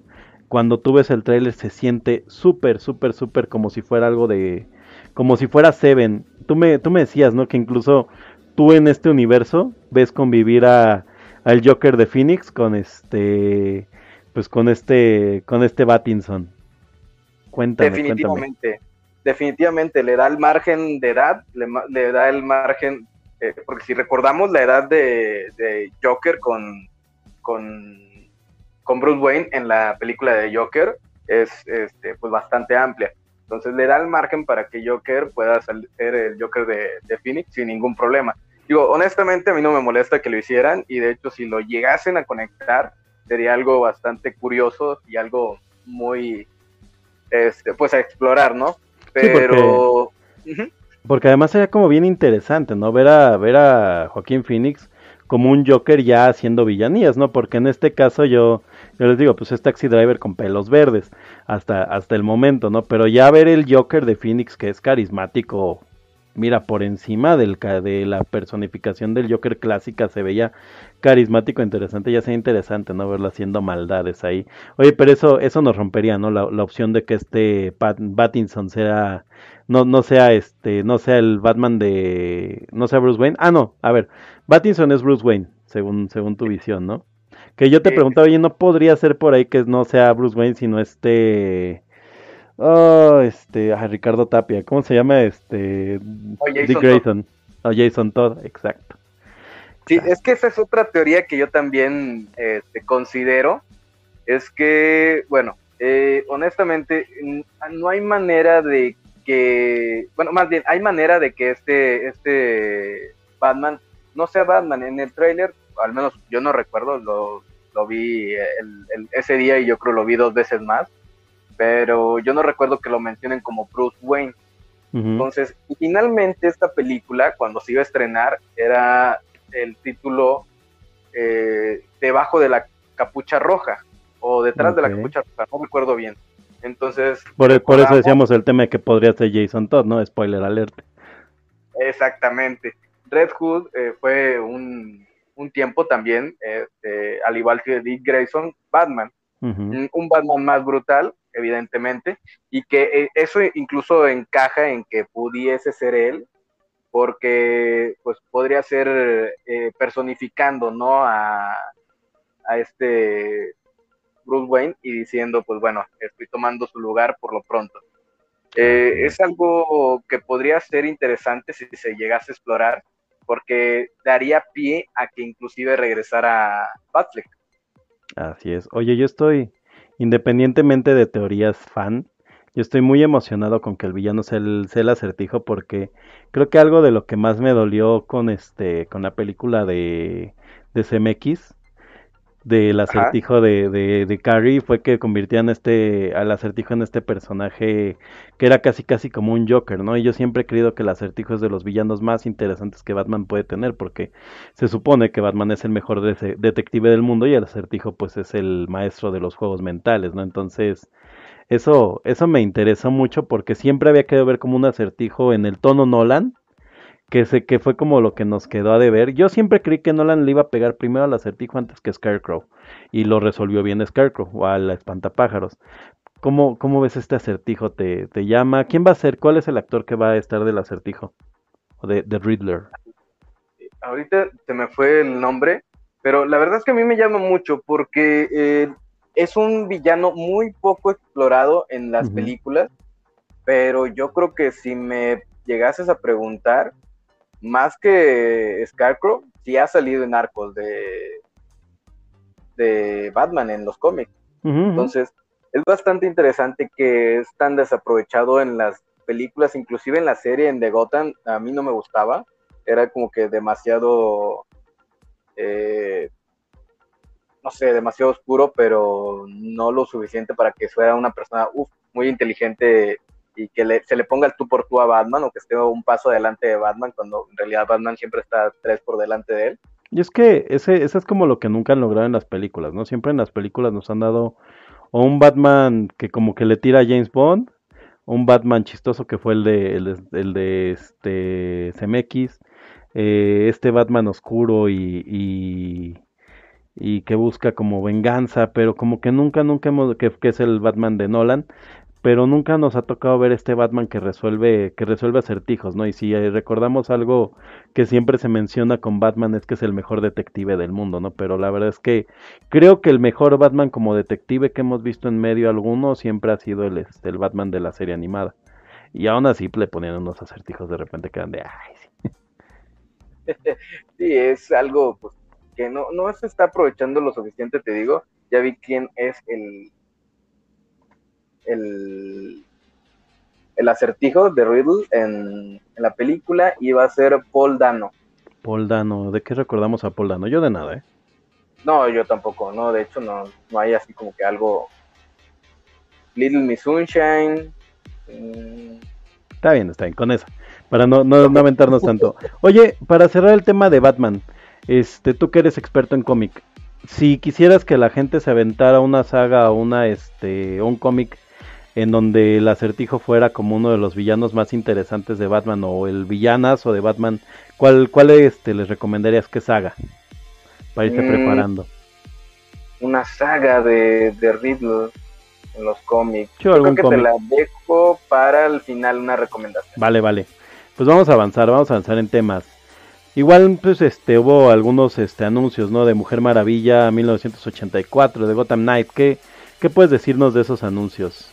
cuando tú ves el tráiler se siente súper, súper, súper como si fuera algo de... como si fuera Seven. Tú me, tú me decías, ¿no? Que incluso tú en este universo ves convivir a, al Joker de Phoenix con este... pues con este, con este Battinson. Cuéntame, definitivamente, definitivamente le da el margen de edad, le, da el margen, eh, porque si recordamos la edad de, Joker con, con, con, Bruce Wayne en la película de Joker es este, pues bastante amplia. Entonces le da el margen para que Joker pueda ser el Joker de, de Phoenix sin ningún problema. Digo, honestamente a mí no me molesta que lo hicieran y de hecho si lo llegasen a conectar sería algo bastante curioso y algo muy, este, pues a explorar, ¿no? Pero... porque, además sería como bien interesante, ¿no? Ver a, ver a Joaquín Phoenix como un Joker ya haciendo villanías, ¿no? Porque en este caso yo, yo les digo, pues es Taxi Driver con pelos verdes hasta, hasta el momento, ¿no? Pero ya ver el Joker de Phoenix que es carismático, mira, por encima de la personificación del Joker clásica se veía carismático, interesante, ya sea interesante, ¿no? Verlo haciendo maldades ahí. Oye, pero eso, eso nos rompería, ¿no? La, opción de que este Pat, sea, no, no sea este, no sea el Batman de, no sea Bruce Wayne. Ah, no, a ver, Battinson es Bruce Wayne, según, según tu visión, ¿no? Que yo te preguntaba, oye, ¿no podría ser por ahí que no sea Bruce Wayne, sino este Oh, este, a Ricardo Tapia, ¿cómo se llama? Este, Dick Grayson. O Jason Todd, exacto. Sí, es que esa es otra teoría que yo también este, considero. Es que, bueno, eh, honestamente, no hay manera de que, bueno, más bien, hay manera de que este, este Batman no sea Batman. En el tráiler, al menos yo no recuerdo, lo, lo vi ese día y yo creo lo vi dos veces más pero yo no recuerdo que lo mencionen como Bruce Wayne. Entonces, y finalmente esta película, cuando se iba a estrenar, era el título eh, Debajo de la capucha roja, o detrás de la capucha roja, no recuerdo bien. Entonces... Por, por eso decíamos el tema de que podría ser Jason Todd, ¿no? Spoiler alert. Exactamente. Red Hood eh, fue un, un, tiempo también, este, al igual que Dick Grayson, Batman. Un Batman más brutal, evidentemente, y que eh, eso incluso encaja en que pudiese ser él, porque pues podría ser eh, personificando, ¿no? A, a este Bruce Wayne y diciendo, pues bueno, estoy tomando su lugar por lo pronto. Eh, es algo que podría ser interesante si se llegase a explorar, porque daría pie a que inclusive regresara Batfleck. Así es. Oye, yo estoy, independientemente de teorías fan, yo estoy muy emocionado con que el villano sea el, acertijo porque creo que algo de lo que más me dolió con este con la película de, de CMX del acertijo de, de, de, Carrie fue que convirtieran este al acertijo en este personaje que era casi casi como un Joker, ¿no? Y yo siempre he creído que el acertijo es de los villanos más interesantes que Batman puede tener porque se supone que Batman es el mejor detective del mundo y el acertijo pues es el maestro de los juegos mentales, ¿no? Entonces eso eso me interesó mucho porque siempre había querido ver como un acertijo en el tono Nolan que, sé que fue como lo que nos quedó a deber. Yo siempre creí que Nolan le iba a pegar primero al acertijo antes que Scarecrow, y lo resolvió bien Scarecrow, o al espantapájaros. ¿Cómo, ¿Cómo ves este acertijo? ¿Te, ¿Te llama? ¿Quién va a ser? ¿Cuál es el actor que va a estar del acertijo? O de, de Riddler. Ahorita se me fue el nombre, pero la verdad es que a mí me llama mucho porque eh, es un villano muy poco explorado en las películas, pero yo creo que si me llegases a preguntar, más que Scarecrow, sí ha salido en arcos de, de Batman en los cómics. Entonces, es bastante interesante que es tan desaprovechado en las películas, inclusive en la serie en The Gotham, a mí no me gustaba. Era como que demasiado, eh, no sé, demasiado oscuro, pero no lo suficiente para que fuera una persona muy inteligente y que se le ponga el tú por tú a Batman o que esté un paso adelante de Batman cuando en realidad Batman siempre está tres por delante de él. Y es que ese, es como lo que nunca han logrado en las películas, ¿no? Siempre en las películas nos han dado o un Batman que como que le tira a James Bond, o un Batman chistoso que fue el de, el, de este CMX, eh, este Batman oscuro y, y, y, que busca como venganza, pero como que nunca, nunca hemos, que, que es el Batman de Nolan, pero nunca nos ha tocado ver este Batman que resuelve, que resuelve acertijos, ¿no? Y si eh, recordamos algo que siempre se menciona con Batman es que es el mejor detective del mundo, ¿no? Pero la verdad es que creo que el mejor Batman como detective que hemos visto en medio alguno siempre ha sido el, este, el Batman de la serie animada. Y aún así le ponían unos acertijos de repente que eran de, ay, sí. sí, es algo pues, que no, no se está aprovechando lo suficiente, te digo. Ya vi quién es el, el, el acertijo de Riddle en, la película y va a ser Paul Dano. Paul Dano, ¿de qué recordamos a Paul Dano? Yo de nada, ¿eh? No, yo tampoco, no, de hecho no, no hay así como que algo... Little Miss Sunshine. Mm. Está bien, está bien, con eso, para no, no, no aventarnos tanto. Oye, para cerrar el tema de Batman, este, tú que eres experto en cómic, si quisieras que la gente se aventara una saga o una, este, un cómic en donde el acertijo fuera como uno de los villanos más interesantes de Batman o el villanazo de Batman, ¿cuál, cuál este, les recomendarías que saga? Para irse mm, preparando. Una saga de, de Riddle en los cómics. Yo, creo que te la dejo para el final una recomendación. Vale, vale. Pues vamos a avanzar, vamos a avanzar en temas. Igual, pues, este, hubo algunos este, anuncios, ¿no? De Mujer Maravilla 1984, de Gotham Knight. ¿Qué, ¿Qué puedes decirnos de esos anuncios?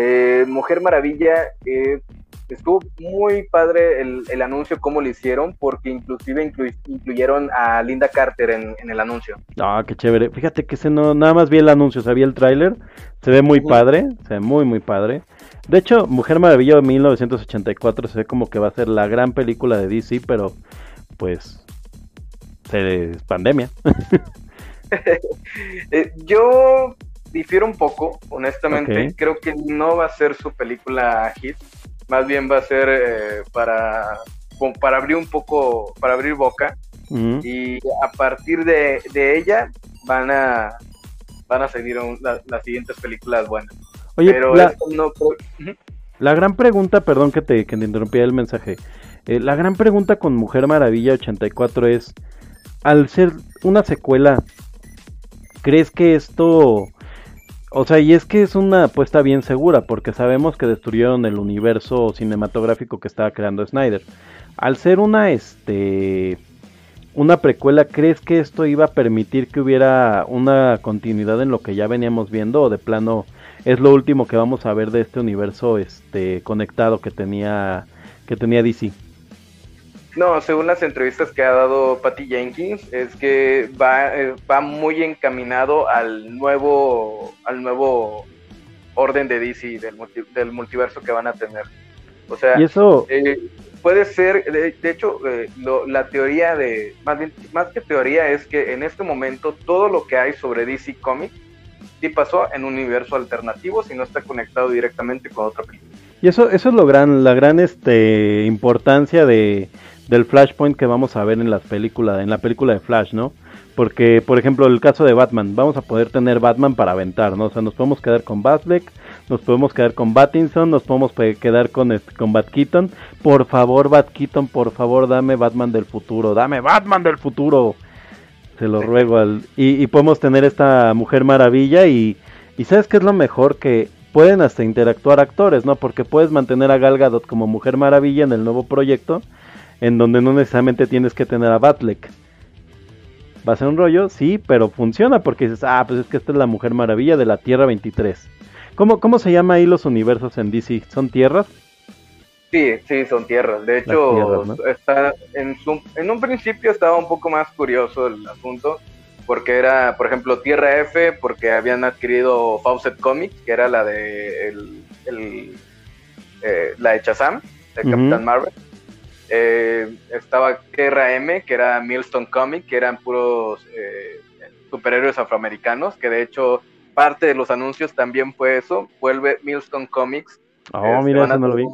Eh, Mujer Maravilla, eh, estuvo muy padre el, anuncio, cómo lo hicieron, porque inclusive incluyeron a Linda Carter en, el anuncio. Ah, qué chévere. Fíjate que ese no, nada más vi el anuncio, sabía el tráiler, se ve muy padre, se ve muy, muy padre. De hecho, Mujer Maravilla de 1984 se ve como que va a ser la gran película de DC, pero pues es pandemia. Eh, yo difiero un poco, honestamente. Creo que no va a ser su película hit. Más bien va a ser eh, para, para abrir un poco, para abrir boca. Y a partir de, ella van a van a seguir las siguientes películas buenas. Oye, Pero la, no... la gran pregunta, perdón que te, que te interrumpí el mensaje. Eh, la gran pregunta con Mujer Maravilla 84 es, al ser una secuela, ¿crees que esto o sea, y es que es una apuesta bien segura, porque sabemos que destruyeron el universo cinematográfico que estaba creando Snyder. Al ser una, este, una precuela, ¿crees que esto iba a permitir que hubiera una continuidad en lo que ya veníamos viendo? ¿O de plano es lo último que vamos a ver de este universo, este, conectado que tenía, que tenía DC? No, según las entrevistas que ha dado Patty Jenkins, es que va, eh, va muy encaminado al nuevo, al nuevo orden de DC, del, del multiverso que van a tener. O sea, ¿Y eso? Eh, puede ser, de, hecho, eh, la teoría de, más, más que teoría, es que en este momento todo lo que hay sobre DC Comics sí pasó en un universo alternativo si no está conectado directamente con otra película. Y eso, eso es lo gran, la gran este, importancia de, del Flashpoint que vamos a ver en las películas, en la película de Flash, ¿no? Porque, por ejemplo, el caso de Batman, vamos a poder tener Batman para aventar, ¿no? O sea, nos podemos quedar con Batfleck, nos podemos quedar con Battinson, nos podemos quedar con, este, con Bat Keaton. Por favor, Bat Keaton, por favor, dame Batman del futuro, dame Batman del futuro. Se lo ruego al... Y, y podemos tener esta Mujer Maravilla y... ¿Y sabes qué es lo mejor? Que pueden hasta interactuar actores, ¿no? Porque puedes mantener a Gal Gadot como Mujer Maravilla en el nuevo proyecto en donde no necesariamente tienes que tener a Batlek. Va a ser un rollo, sí, pero funciona porque dices, ah, pues es que esta es la Mujer Maravilla de la Tierra 23. ¿Cómo, cómo se llama ahí los universos en DC? ¿Son tierras? Sí, sí, son tierras. De hecho, está en, en un principio estaba un poco más curioso el asunto, porque era, por ejemplo, Tierra F, porque habían adquirido Fawcett Comics, que era la de el, eh, la de Shazam, de Capitán Marvel eh, estaba Tierra M, que era Millstone Comic, que eran puros eh, superhéroes afroamericanos, que de hecho parte de los anuncios también fue eso, vuelve Millstone Comics. Oh, este, mira, eso no lo vi.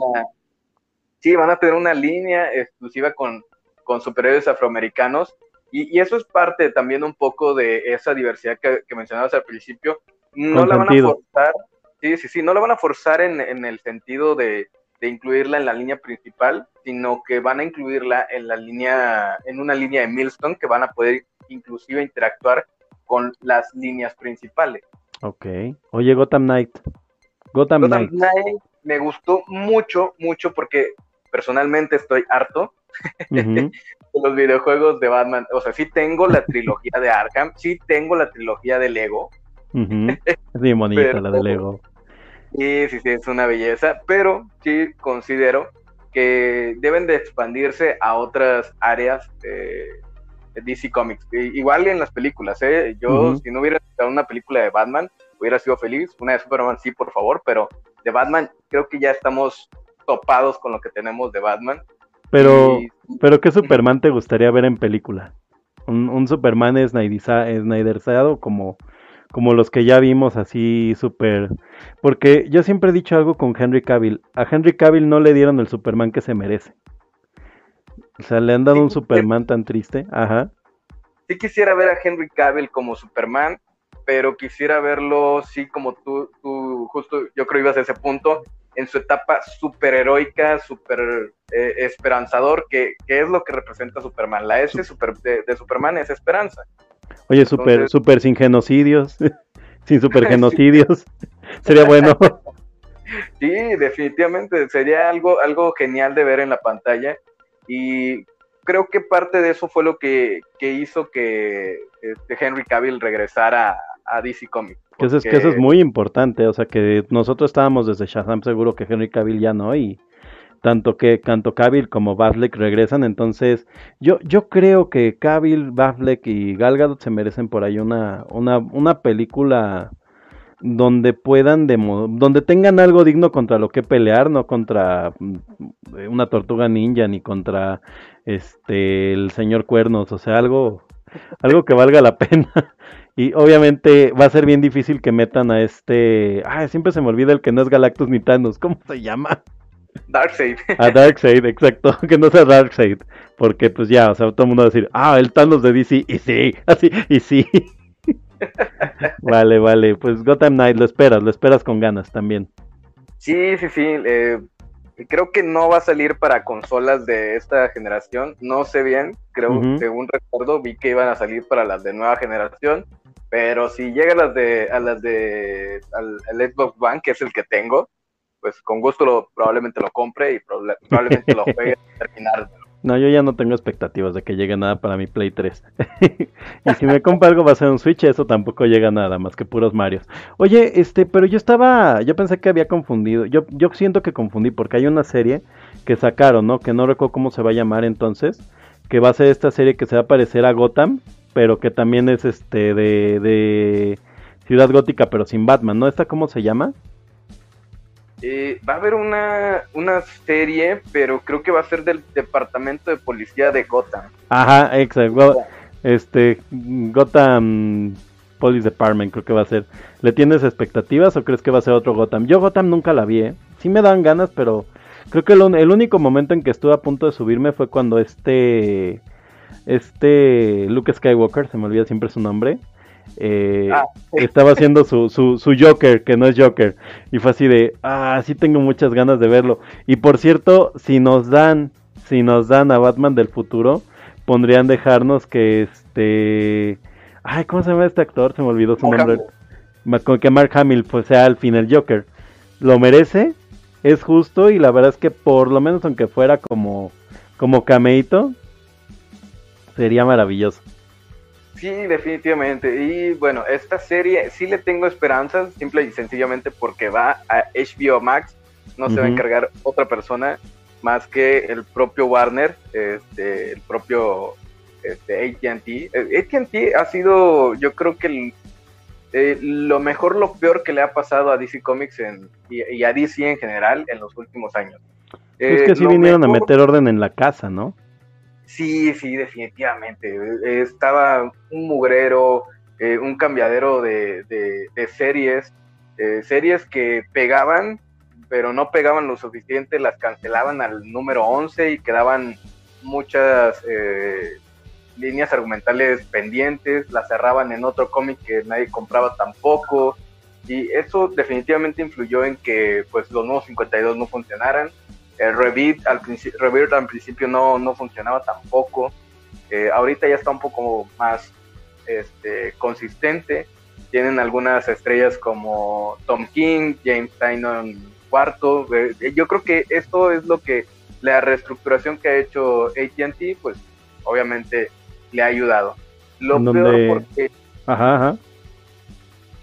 sí, van a tener una línea exclusiva con, con superhéroes afroamericanos, y, eso es parte también un poco de esa diversidad que, mencionabas al principio. No la van a forzar, sí, sí, sí, no la van a forzar en, en el sentido de de incluirla en la línea principal, sino que van a incluirla en la línea, en una línea de Milestone que van a poder inclusive interactuar con las líneas principales. Ok. Oye, Gotham Knight. Gotham, Gotham Knight. Knight me gustó mucho, mucho porque personalmente estoy harto de los videojuegos de Batman. O sea, sí tengo la trilogía de Arkham, sí tengo la trilogía de Lego. Es bien bonita la de Lego. Y sí, sí, es una belleza, pero sí considero que deben de expandirse a otras áreas de DC Comics. Igual en las películas, ¿eh? Yo, si no hubiera estado una película de Batman, hubiera sido feliz. Una de Superman, sí, por favor, pero de Batman creo que ya estamos topados con lo que tenemos de Batman. Pero, Y- pero ¿qué Superman te gustaría ver en película? Un, un Superman Snyderizado como, como los que ya vimos así súper... Porque yo siempre he dicho algo con Henry Cavill. A Henry Cavill no le dieron el Superman que se merece. O sea, le han dado Sí, un sí. Superman tan triste. Ajá. sí quisiera ver a Henry Cavill como Superman, pero quisiera verlo, sí, como tú, tú justo, yo creo ibas a ese punto, en su etapa super eh, esperanzador, que, que es lo que representa Superman. La S super, de, de Superman es esperanza. Oye, super, Entonces- super sin genocidios. sin super genocidios. Sería bueno. Sí, definitivamente sería algo, algo genial de ver en la pantalla y creo que parte de eso fue lo que, que hizo que este, Henry Cavill regresara a, a DC Comics. Que eso, es, que eso es muy importante, o sea que nosotros estábamos desde Shazam seguro que Henry Cavill ya no y tanto que tanto Cavill como Batfleck regresan, entonces yo yo creo que Cavill, Batfleck y Gal Gadot se merecen por ahí una una una película donde puedan demo- donde tengan algo digno contra lo que pelear, no contra mm, una tortuga ninja ni contra este el señor Cuernos, o sea, algo algo que valga la pena. Y obviamente va a ser bien difícil que metan a este. Ah, siempre se me olvida el que no es Galactus ni Thanos. ¿Cómo se llama? Darkseid. A Darkseid, exacto. Que no sea Darkseid. Porque pues ya, o sea, todo el mundo va a decir, ah, el Thanos de DC. Y sí, así, y sí. vale, vale. Pues Gotham Knight, lo esperas, lo esperas con ganas también. Sí, sí, sí. eh, creo que no va a salir para consolas de esta generación. No sé bien. Creo, Ujú. según recuerdo, vi que iban a salir para las de nueva generación. Pero si llega a las de, a las de al, al Xbox One, que es el que tengo, pues con gusto lo, probablemente lo compre y proba- probablemente lo juegue terminar. No, yo ya no tengo expectativas de que llegue nada para mi Play 3. y si me compro algo va a ser un Switch, eso tampoco llega nada, más que puros Marios. Oye, este, pero yo estaba, yo pensé que había confundido, yo, yo siento que confundí, porque hay una serie que sacaron, ¿no? Que no recuerdo cómo se va a llamar entonces, que va a ser esta serie que se va a parecer a Gotham, pero que también es este de, de Ciudad Gótica, pero sin Batman, ¿no? ¿Esta cómo se llama? Eh, va a haber una, una serie, pero creo que va a ser del departamento de policía de Gotham. Ajá, exacto. Este, Gotham Police Department creo que va a ser. ¿Le tienes expectativas o crees que va a ser otro Gotham? Yo Gotham nunca la vi, ¿eh? Sí me dan ganas, pero creo que el, el único momento en que estuve a punto de subirme fue cuando este, este Luke Skywalker, se me olvida siempre su nombre, eh, Ah, sí. estaba haciendo su, su, su Joker, que no es Joker. Y fue así de, ah, sí tengo muchas ganas de verlo. Y por cierto, si nos dan, si nos dan a Batman del futuro, pondrían dejarnos que este... Ay, ¿cómo se llama este actor? Se me olvidó su Mark nombre. Hamill. Con que Mark Hamill pues, sea al fin el Joker. Lo merece, es justo y la verdad es que por lo menos aunque fuera como, como cameíto, sería maravilloso. Sí, definitivamente. Y bueno, esta serie sí le tengo esperanzas, simple y sencillamente porque va a HBO Max. No se va a encargar otra persona más que el propio Warner, este, el propio este, AT&T. Eh, AT&T ha sido, yo creo que el- eh, lo mejor, lo peor que le ha pasado a DC Comics en- y, y a DC en general en los últimos años. es Eh, que sí lo vinieron a meter orden en la casa, ¿no? Sí, sí, definitivamente. Estaba un mugrero, eh, un cambiadero de, de- de series, eh, series que pegaban, pero no pegaban lo suficiente, las cancelaban al número 11 y quedaban muchas eh, líneas argumentales pendientes, las cerraban en otro cómic que nadie compraba tampoco. Y eso definitivamente influyó en que pues los nuevos 52 no funcionaran. El Rebirth al, princi- Rebirth al principio no, no funcionaba tampoco. Eh, ahorita ya está un poco más este, consistente. tienen algunas estrellas como Tom King, James Tynion cuarto. yo creo que esto es lo que la reestructuración que ha hecho AT&T, pues obviamente le ha ayudado. Lo peor porque ajá,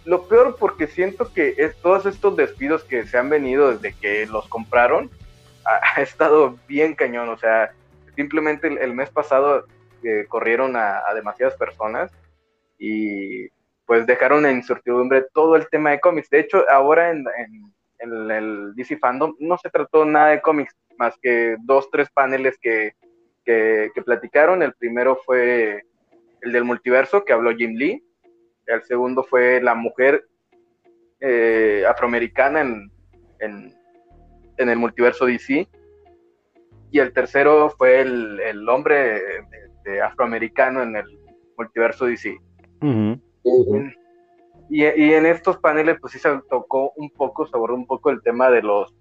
lo peor porque siento que es, todos estos despidos que se han venido desde que los compraron ha, estado bien cañón. O sea, simplemente el, mes pasado eh, corrieron a, demasiadas personas y pues dejaron en incertidumbre todo el tema de cómics. De hecho, ahora en, el DC Fandom no se trató nada de cómics, más que dos, tres paneles que, que, platicaron. El primero fue el del multiverso, que habló Jim Lee el segundo fue la mujer eh, afroamericana en, el multiverso DC, y el tercero fue el, hombre afroamericano en el multiverso DC. Y, en estos paneles, pues sí se tocó un poco, se abordó un poco el tema de los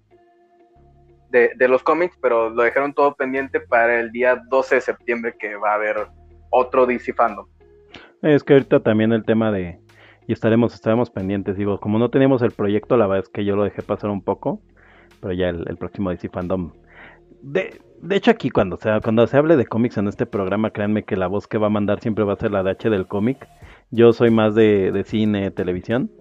de, de, los cómics, pero lo dejaron todo pendiente para el día 12 de septiembre que va a haber otro DC Fandom. Es que ahorita también el tema de... Y estaremos, estaremos pendientes, digo, como no tenemos el proyecto, la verdad es que yo lo dejé pasar un poco, pero ya el, próximo DC Fandom... De, de hecho aquí cuando se, cuando se hable de cómics en este programa, créanme que la voz que va a mandar siempre va a ser la de H del cómic. Yo soy más de, de cine, televisión,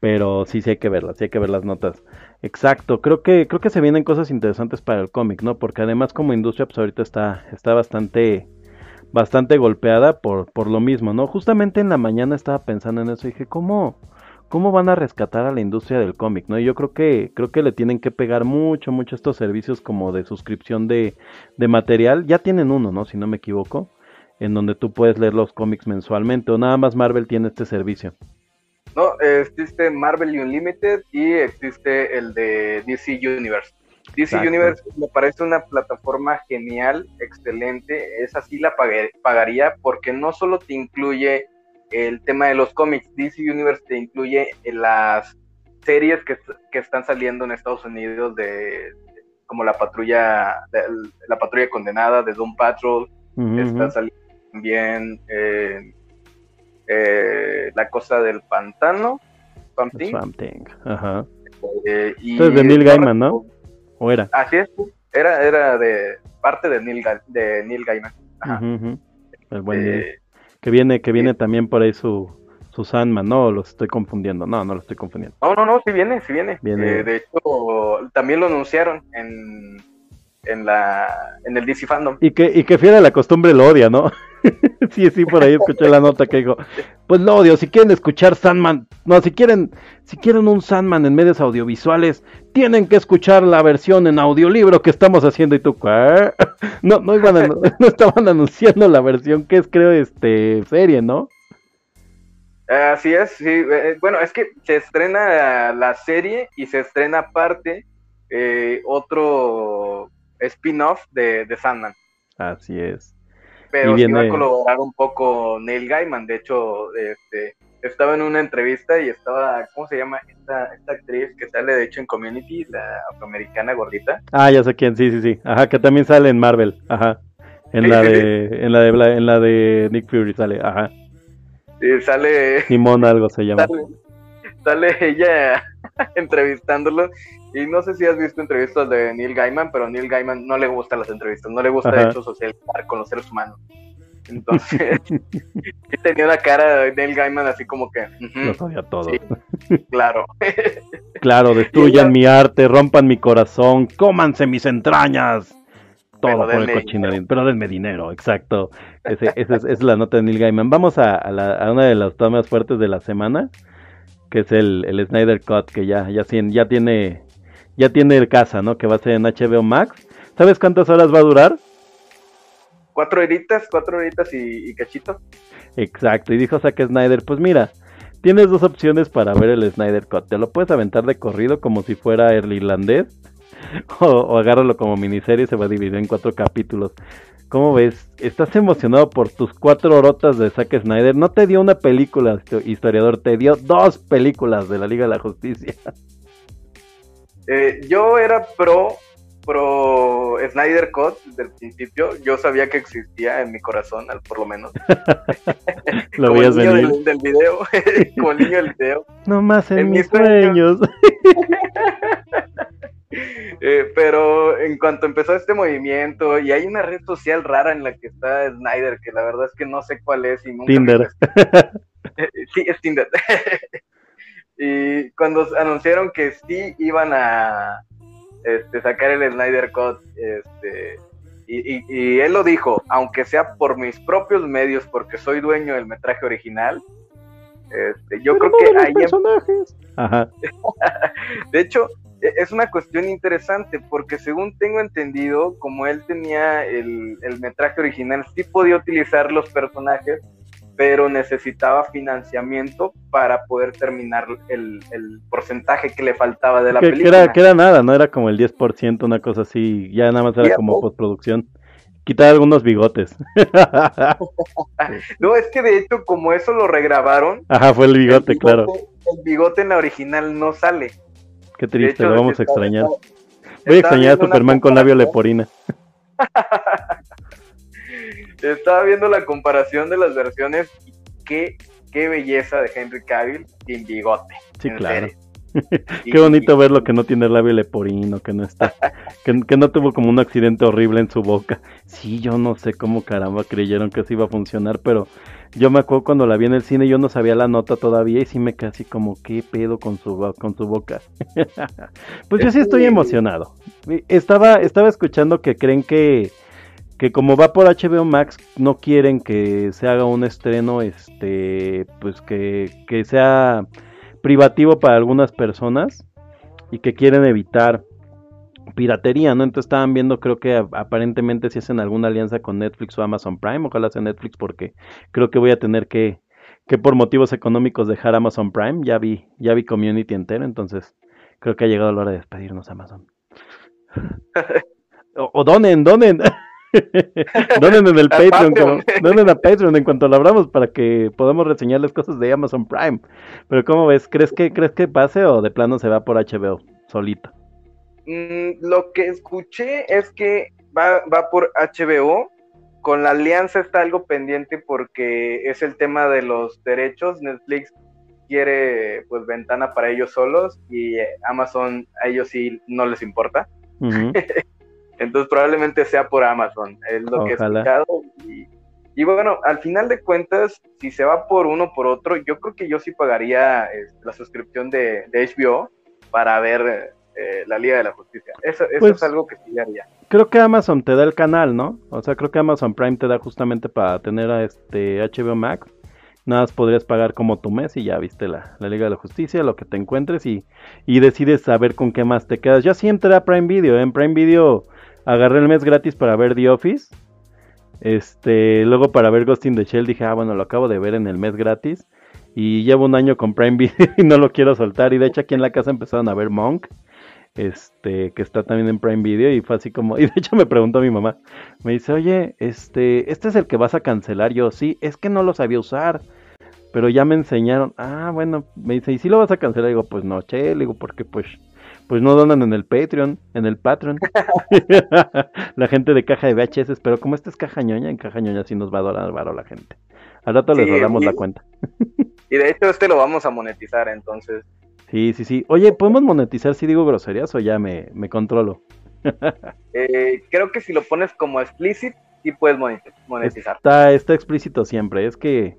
pero sí, sí hay que verlas, sí hay que ver las notas. Exacto, creo que, creo que se vienen cosas interesantes para el cómic, ¿no? Porque además como industria, pues ahorita está, está bastante bastante golpeada por, por lo mismo, ¿no? Justamente en la mañana estaba pensando en eso y dije, ¿cómo, cómo van a rescatar a la industria del cómic, ¿no? Y yo creo que, creo que le tienen que pegar mucho, mucho estos servicios como de suscripción de, de material. Ya tienen uno, ¿no? Si no me equivoco, en donde tú puedes leer los cómics mensualmente, o nada más Marvel tiene este servicio. No, existe Marvel Unlimited y existe el de DC Universe. DC Universe me parece una plataforma genial, excelente. Esa sí la pagaría porque no solo te incluye el tema de los cómics, DC Universe te incluye las series que, están saliendo en Estados Unidos de, como la patrulla la patrulla condenada de Doom Patrol, está saliendo también eh, eh, la cosa del pantano, Something. Ajá. Eh, es de Neil Gaiman, ¿no? ¿O era? Así es, era, era de parte de Neil, de Neil Gaiman. El buen eh, Que viene, que viene también por ahí su, su Sandman, no, los estoy confundiendo, no, no lo estoy confundiendo. No, no, no, sí viene, sí viene. Eh, de hecho, también lo anunciaron en, en la en el DC Fandom. Y que, y que fiera la costumbre lo odia, ¿no? sí, sí, por ahí escuché la nota que dijo, pues lo odio, si quieren escuchar Sandman, no, si quieren, si quieren un Sandman en medios audiovisuales, tienen que escuchar la versión en audiolibro que estamos haciendo y tú, no, no, iban no estaban anunciando la versión que es creo este serie, ¿no? Así es, sí, eh, bueno, es que se estrena la serie y se estrena aparte eh, otro spin-off de, de Sandman. Así es. Pero sí va a colaborar un poco Neil Gaiman. De hecho, este, estaba en una entrevista y estaba, ¿cómo se llama? Esta, esta actriz que sale de hecho en Community, la afroamericana gordita. Ah, ya sé quién, sí, sí, sí. Ajá, que también sale en Marvel. Ajá. En la de, en la de, en la de Nick Fury sale, ajá. Sí, sale. Simón algo se llama. sale ella entrevistándolo y no sé si has visto entrevistas de Neil Gaiman, pero Neil Gaiman no le gustan las entrevistas, no le gusta de hecho socializar con los seres humanos. Entonces, tenía una cara de Neil Gaiman así como que... Lo sabía todo. claro. claro, destruyan mi arte, rompan mi corazón, cómanse mis entrañas. Todo por el cochinarín, pero denme dinero, exacto. esa es, la nota de Neil Gaiman. Vamos a, a, una de las tomas fuertes de la semana, que es el, el Snyder Cut, que ya, ya, ya tiene ya tiene el casa, ¿no? Que va a ser en HBO Max. ¿Sabes cuántas horas va a durar? Cuatro horitas, cuatro horitas y, cachito. Exacto, y dijo Zack Snyder, pues mira, tienes dos opciones para ver el Snyder Cut. Te lo puedes aventar de corrido como si fuera el irlandés, o, agárralo como miniserie, se va a dividir en cuatro capítulos. ¿Cómo ves? ¿Estás emocionado por tus cuatro horotas de Zack Snyder? No te dio una película, historiador, te dio dos películas de la Liga de la Justicia. Eh, yo era pro pro Snyder Cut desde el principio. Yo sabía que existía en mi corazón, por lo menos. lo como el niño del, del video, como el niño del video. No más en, en mis sueños. sueños. Eh, pero en cuanto empezó este movimiento, y hay una red social rara en la que está Snyder, que la verdad es que no sé cuál es y nunca Tinder. Eh, Sí, es Tinder. Y cuando anunciaron que sí iban a este, sacar el Snyder Cut, este, y, y- y él lo dijo, aunque sea por mis propios medios, porque soy dueño del metraje original, este, yo creo que ahí em- personajes. Ajá. de hecho, e- es una cuestión interesante porque según tengo entendido, como él tenía el, el metraje original, sí podía utilizar los personajes, pero necesitaba financiamiento para poder terminar el, el porcentaje que le faltaba de la Que, que película. era, que era nada, no era como el 10%, una cosa así. Ya nada más era como po. postproducción. Quitar algunos bigotes. No, es que de hecho, como eso lo regrabaron, Ajá, fue el el bigote, claro. el bigote en la original no sale. Qué triste, hecho, lo vamos a extrañar. Voy a extrañar a Superman con labio leporina. Estaba viendo la comparación de las versiones y qué, qué belleza de Henry Cavill sin bigote. Sí, claro. Qué bonito verlo que no tiene labio leporino, que no está, que, que no tuvo como un accidente horrible en su boca. Sí, yo no sé cómo caramba creyeron que eso iba a funcionar, pero yo me acuerdo cuando la vi en el cine, yo no sabía la nota todavía y sí me quedé así como, ¿qué pedo con su, con su boca? pues yo sí estoy emocionado. Estaba, estaba escuchando que creen que, que como va por HBO Max, no quieren que se haga un estreno, este, pues que, que sea privativo para algunas personas y que quieren evitar piratería, ¿no? Entonces estaban viendo, creo que aparentemente si hacen alguna alianza con Netflix o Amazon Prime, ojalá sea Netflix porque creo que voy a tener que, que por motivos económicos dejar Amazon Prime, ya vi, ya vi Community entero, entonces creo que ha llegado la hora de despedirnos Amazon. O, o donen, donen. donen en el Patreon, Patreon. como- donen a Patreon en cuanto lo abramos para que podamos reseñarles cosas de Amazon Prime. Pero ¿cómo ves? ¿Crees que, ¿crees que pase o de plano se va por HBO solito? Mm, lo que escuché es que va, va por HBO. Con la alianza está algo pendiente porque es el tema de los derechos. Netflix quiere pues ventana para ellos solos y eh, Amazon a ellos sí no les importa. Entonces probablemente sea por Amazon, es lo que he escuchado. Y, y bueno, al final de cuentas, si se va por uno o por otro, yo creo que yo sí pagaría eh, la suscripción de, de HBO para ver eh, la Liga de la Justicia. Eso, eso Pues- es algo que sí haría. Creo que Amazon te da el canal, ¿no? O sea, creo que Amazon Prime te da justamente para tener a este HBO Max. Nada más podrías pagar como tu mes y ya viste la, la Liga de la Justicia, lo que te encuentres y, y decides saber con qué más te quedas. Yo sí entré a Prime Video, ¿eh? en Prime Video agarré el mes gratis para ver The Office. Este, luego para ver Ghost in the Shell dije, ah, bueno, lo acabo de ver en el mes gratis. Y llevo un año con Prime Video y no lo quiero soltar. Y de hecho aquí en la casa empezaron a ver Monk, este, que está también en Prime Video. Y fue así como, y de hecho me preguntó mi mamá, me dice, oye, este, este es el que vas a cancelar. Yo, sí, es que no lo sabía usar. Pero ya me enseñaron, ah, bueno, me dice, ¿y si lo vas a cancelar? digo, pues no, che, le digo, porque pues, pues no donan en el Patreon, en el Patreon. la gente de caja de VHS, pero como esta es caja ñoña, en caja ñoña sí nos va a donar varo la gente. Al rato les y- la cuenta. Y de hecho este lo vamos a monetizar, entonces. Sí, sí, sí. Oye, ¿podemos monetizar si digo groserías o ya me, me controlo? eh, creo que si lo pones como explicit, sí puedes monetiz- monetizar. Está, está explícito siempre. Es que,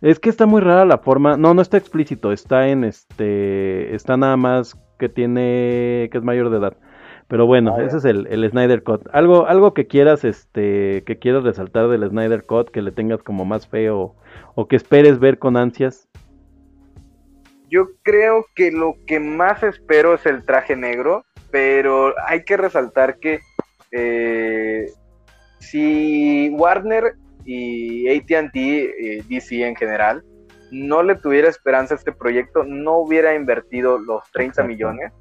es que está muy rara la forma. No, no está explícito. Está en este, está nada más que tiene, que es mayor de edad. Pero bueno, Ah, ese es el, el Snyder Cut. Algo, algo que quieras, este, que quieras resaltar del Snyder Cut, que le tengas como más feo o que esperes ver con ansias. Yo creo que lo que más espero es el traje negro, pero hay que resaltar que eh, si Warner y ATT, eh, DC en general, no le tuviera esperanza a este proyecto, no hubiera invertido los 30 Exacto. millones.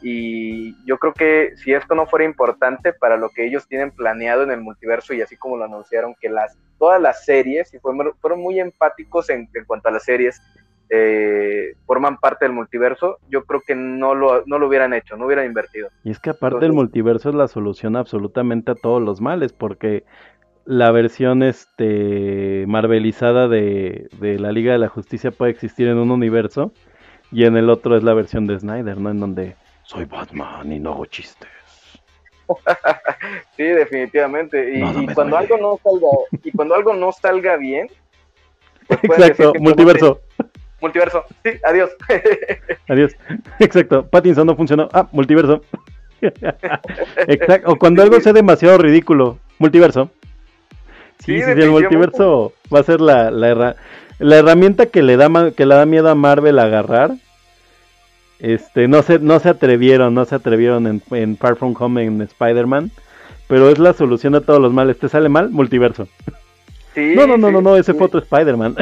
Y yo creo que si esto no fuera importante para lo que ellos tienen planeado en el multiverso y así como lo anunciaron, que las, todas las series, y fueron, fueron muy empáticos en, en cuanto a las series, eh, forman parte del multiverso, yo creo que no lo, no lo hubieran hecho, no hubieran invertido. Y es que aparte del multiverso es la solución absolutamente a todos los males, porque la versión este marvelizada de, de la Liga de la Justicia puede existir en un universo y en el otro es la versión de Snyder, ¿no? En donde soy Batman y no hago chistes. sí, definitivamente. Y, cuando algo no salga, y cuando algo no salga bien, pues Exacto, multiverso. Multiverso, sí, adiós. adiós. Exacto, Pattinson no funcionó. Ah, multiverso. Exacto, o cuando algo sea demasiado ridículo, multiverso. Sí, sí, el multiverso va a ser la, la, la herramienta que le da que le da miedo a Marvel agarrar este, no se, no se atrevieron, no se atrevieron en, en Far From Home en Spider-Man, pero es la solución a todos los males. ¿Te sale mal? Multiverso. no, no, no, no, no, ese fue otro Spider-Man.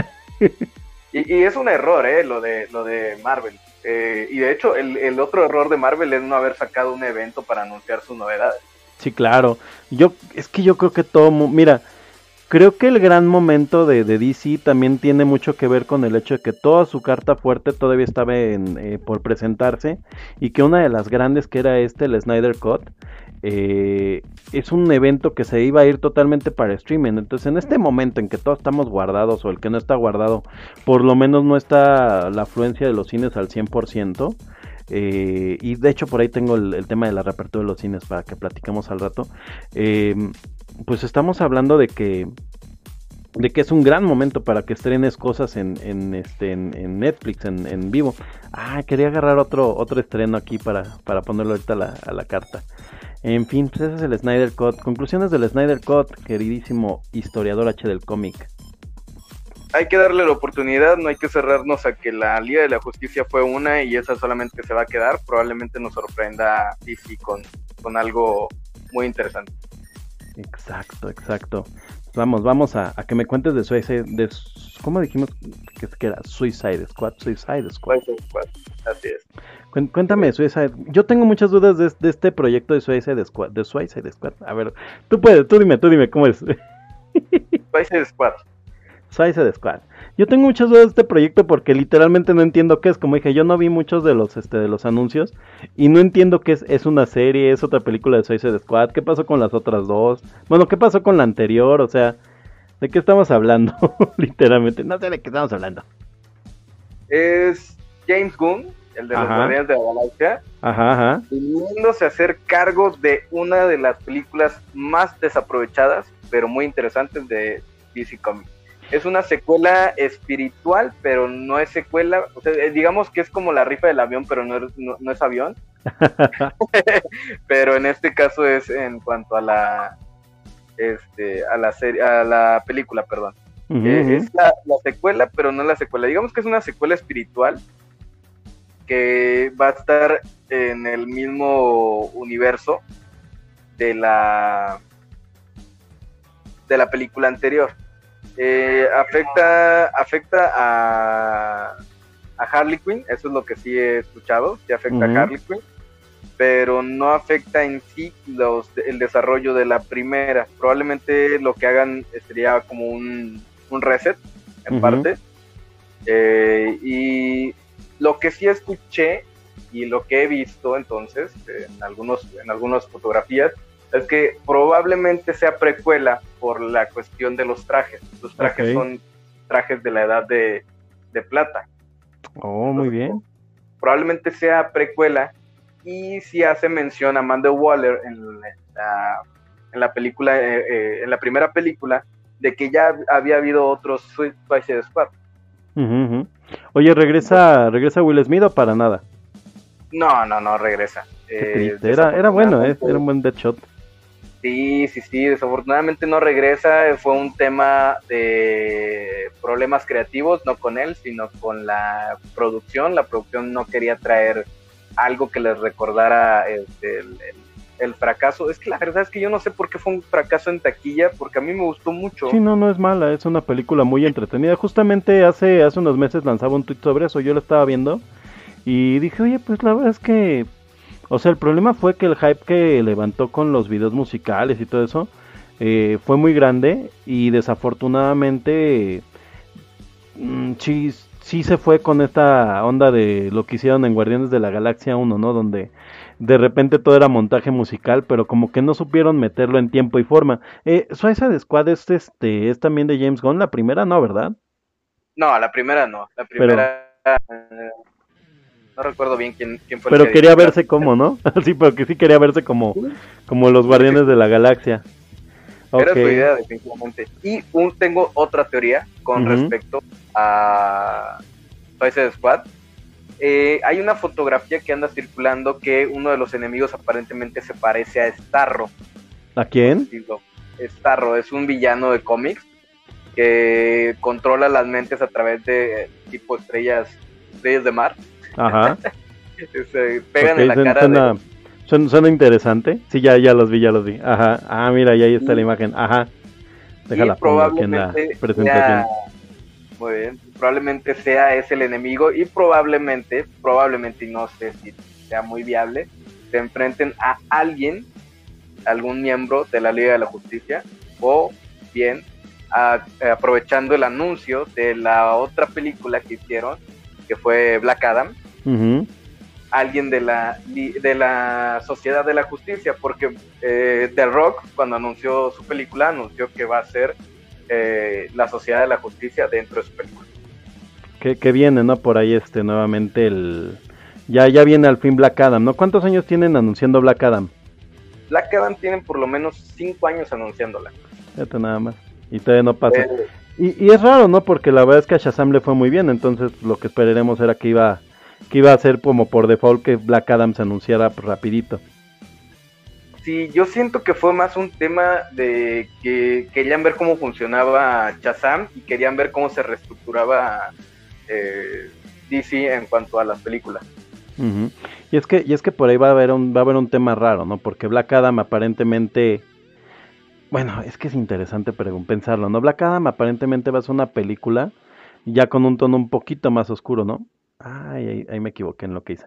y, y, es un error, eh, lo de, lo de Marvel. Eh, y de hecho, el, el, otro error de Marvel es no haber sacado un evento para anunciar sus novedades. Sí, claro. Yo, es que yo creo que todo, mira, Creo que el gran momento de, DC también tiene mucho que ver con el hecho de que toda su carta fuerte todavía estaba eh, por presentarse y que una de las grandes que era este, el Snyder Cut, eh, es un evento que se iba a ir totalmente para streaming. Entonces en este momento en que todos estamos guardados o el que no está guardado, por lo menos no está la afluencia de los cines al 100%. Eh, y de hecho por ahí tengo el, tema de la reapertura de los cines para que platicamos al rato. Eh, pues estamos hablando de que de que es un gran momento para que estrenes cosas en, este en, Netflix en, vivo. Ah, quería agarrar otro otro estreno aquí para, para ponerlo ahorita a la, a la carta. En fin, pues ese es el Snyder Cut. Conclusiones del Snyder Cut, queridísimo historiador H del cómic. Hay que darle la oportunidad, no hay que cerrarnos a que la Liga de la Justicia fue una y esa solamente se va a quedar. Probablemente nos sorprenda DC con, con algo muy interesante. Exacto, exacto. Vamos, vamos a, que me cuentes de Suicide, de, ¿cómo dijimos que, era? Suicide Squad, Suicide Squad. Suicide Squad, así es. Cuéntame, Suicide. Yo tengo muchas dudas de, de, este proyecto de Suicide Squad, de Suicide Squad. A ver, tú puedes, tú dime, tú dime, ¿cómo es? Suicide Squad. Suicide Squad. Yo tengo muchas dudas de este proyecto porque literalmente no entiendo qué es. Como dije, yo no vi muchos de los este de los anuncios y no entiendo qué es. Es una serie, es otra película de Suicide Squad. ¿Qué pasó con las otras dos? Bueno, ¿qué pasó con la anterior? O sea, ¿de qué estamos hablando? literalmente, no sé de qué estamos hablando. Es James Gunn, el de los Guardianes de la Galaxia, ajá, ajá. a hacer cargo de una de las películas más desaprovechadas, pero muy interesantes de DC Comics es una secuela espiritual, pero no es secuela. O sea, eh, digamos que es como la rifa del avión, pero no es, no, es avión. pero en este caso es en cuanto a la este a la serie a la película perdón eh, es la, secuela pero no es la secuela digamos que es una secuela espiritual que va a estar en el mismo universo de la de la película anterior eh, afecta afecta a, a Harley Quinn, eso es lo que sí he escuchado, que afecta a Harley Quinn, pero no afecta en sí los, el desarrollo de la primera. Probablemente lo que hagan sería como un, reset, en parte. Eh, y lo que sí escuché y lo que he visto entonces en algunos en algunas fotografías es que probablemente sea precuela por la cuestión de los trajes. Los trajes son trajes de la edad de, plata. Oh, muy bien. Probablemente sea precuela y si hace mención a Amanda Waller en la, en la película, eh, eh, en la primera película, de que ya había habido otros Suicide Squad. Oye, ¿regresa, ¿regresa Will Smith o para nada? No, no, no regresa. Eh, era, era bueno, era un buen Deadshot. Sí, sí, sí, desafortunadamente no regresa, fue un tema de problemas creativos, no con él, sino con la producción. La producción no quería traer algo que les recordara este, el, fracaso. Es que la verdad es que yo no sé por qué fue un fracaso en taquilla, porque a mí me gustó mucho. Sí, no, no es mala, es una película muy entretenida. Justamente hace, hace unos meses lanzaba un tweet sobre eso, yo lo estaba viendo y dije, oye, pues la verdad es que o sea, el problema fue que el hype que levantó con los videos musicales y todo eso eh, fue muy grande y desafortunadamente mm, sí, sí se fue con esta onda de lo que hicieron en Guardianes de la Galaxia 1, ¿no? Donde de repente todo era montaje musical, pero como que no supieron meterlo en tiempo y forma. Eh, Suicide Squad es, este, es también de James Gunn, la primera no, ¿verdad? No, la primera no. La primera. Eh, no recuerdo bien quién, quién fue Pero quería verse como, ¿no? sí, porque sí quería verse como, como los Guardianes de la Galaxia. Era su idea, definitivamente. Y un, tengo otra teoría con respecto a Suicide Squad. Eh, hay una fotografía que anda circulando que uno de los enemigos aparentemente se parece a Starro. ¿A quién? Starro es un villano de cómics que controla las mentes a través de tipo estrellas, estrellas de mar. Ajá. se pegan en la cara de Suena, interesante. Sí, ya, ya los vi, ya los vi. Ajá. Ah, mira, y ahí está la imagen. Ajá. Déjala pongo aquí en la presentación. muy bien. Probablemente sea ese el enemigo y probablemente, probablemente, y no sé si sea muy viable, se enfrenten a alguien, algún miembro de la Liga de la Justicia, o bien aprovechando el anuncio de la otra película que hicieron, que fue Black Adam alguien de la, de la Sociedad de la Justicia, porque eh, The Rock, cuando anunció su película, anunció que va a ser eh, la Sociedad de la Justicia dentro de su película. Que, viene, ¿no? Por ahí este nuevamente el... Ya, ya viene al fin Black Adam, ¿no? ¿Cuántos años tienen anunciando Black Adam? Black Adam tienen por lo menos cinco años anunciándola. Fíjate nada más. Y todavía no pasa. Eh, y, y, es raro, ¿no? Porque la verdad es que a Shazam le fue muy bien, entonces lo que esperaremos era que iba que iba a ser como por default que Black Adam se anunciara rapidito. Sí, yo siento que fue más un tema de que querían ver cómo funcionaba Shazam y querían ver cómo se reestructuraba eh, DC en cuanto a las películas. Y es que y es que por ahí va a haber un va a haber un tema raro, ¿no? Porque Black Adam aparentemente bueno, es que es interesante pensarlo, ¿no? Black Adam aparentemente va a ser una película ya con un tono un poquito más oscuro, ¿no? Ay, ahí, me equivoqué en lo que hice.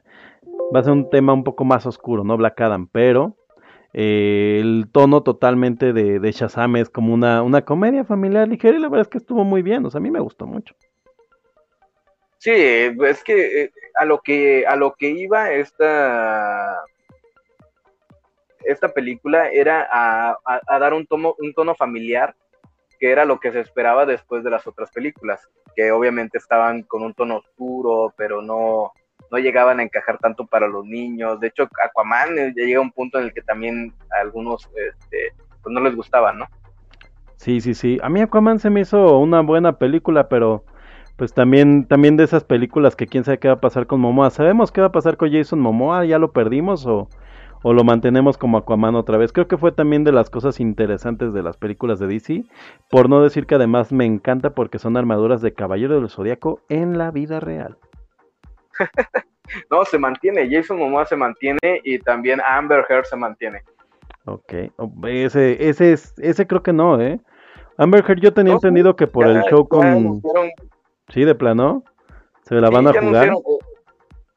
Va a ser un tema un poco más oscuro, ¿no? Black Adam, pero eh, el tono totalmente de, de, Shazam es como una, comedia familiar ligera y la verdad es que estuvo muy bien, o sea, a mí me gustó mucho. Sí, es que eh, a lo que a lo que iba esta esta película era a, a dar un tono, un tono familiar que era lo que se esperaba después de las otras películas, que obviamente estaban con un tono oscuro, pero no, no llegaban a encajar tanto para los niños. De hecho, Aquaman eh, ya llega a un punto en el que también a algunos este, pues no les gustaban, ¿no? Sí, sí, sí. A mí Aquaman se me hizo una buena película, pero pues también, también de esas películas que quién sabe qué va a pasar con Momoa. ¿Sabemos qué va a pasar con Jason Momoa? ¿Ya lo perdimos o, o lo mantenemos como Aquaman otra vez. Creo que fue también de las cosas interesantes de las películas de DC, por no decir que además me encanta porque son armaduras de Caballero del Zodiaco en la vida real. no, se mantiene, Jason Momoa se mantiene y también Amber Heard se mantiene. Ok, ese, ese, ese creo que no, ¿eh? Amber Heard yo tenía entendido que por el show con... Sí, de plano. Se la van a jugar.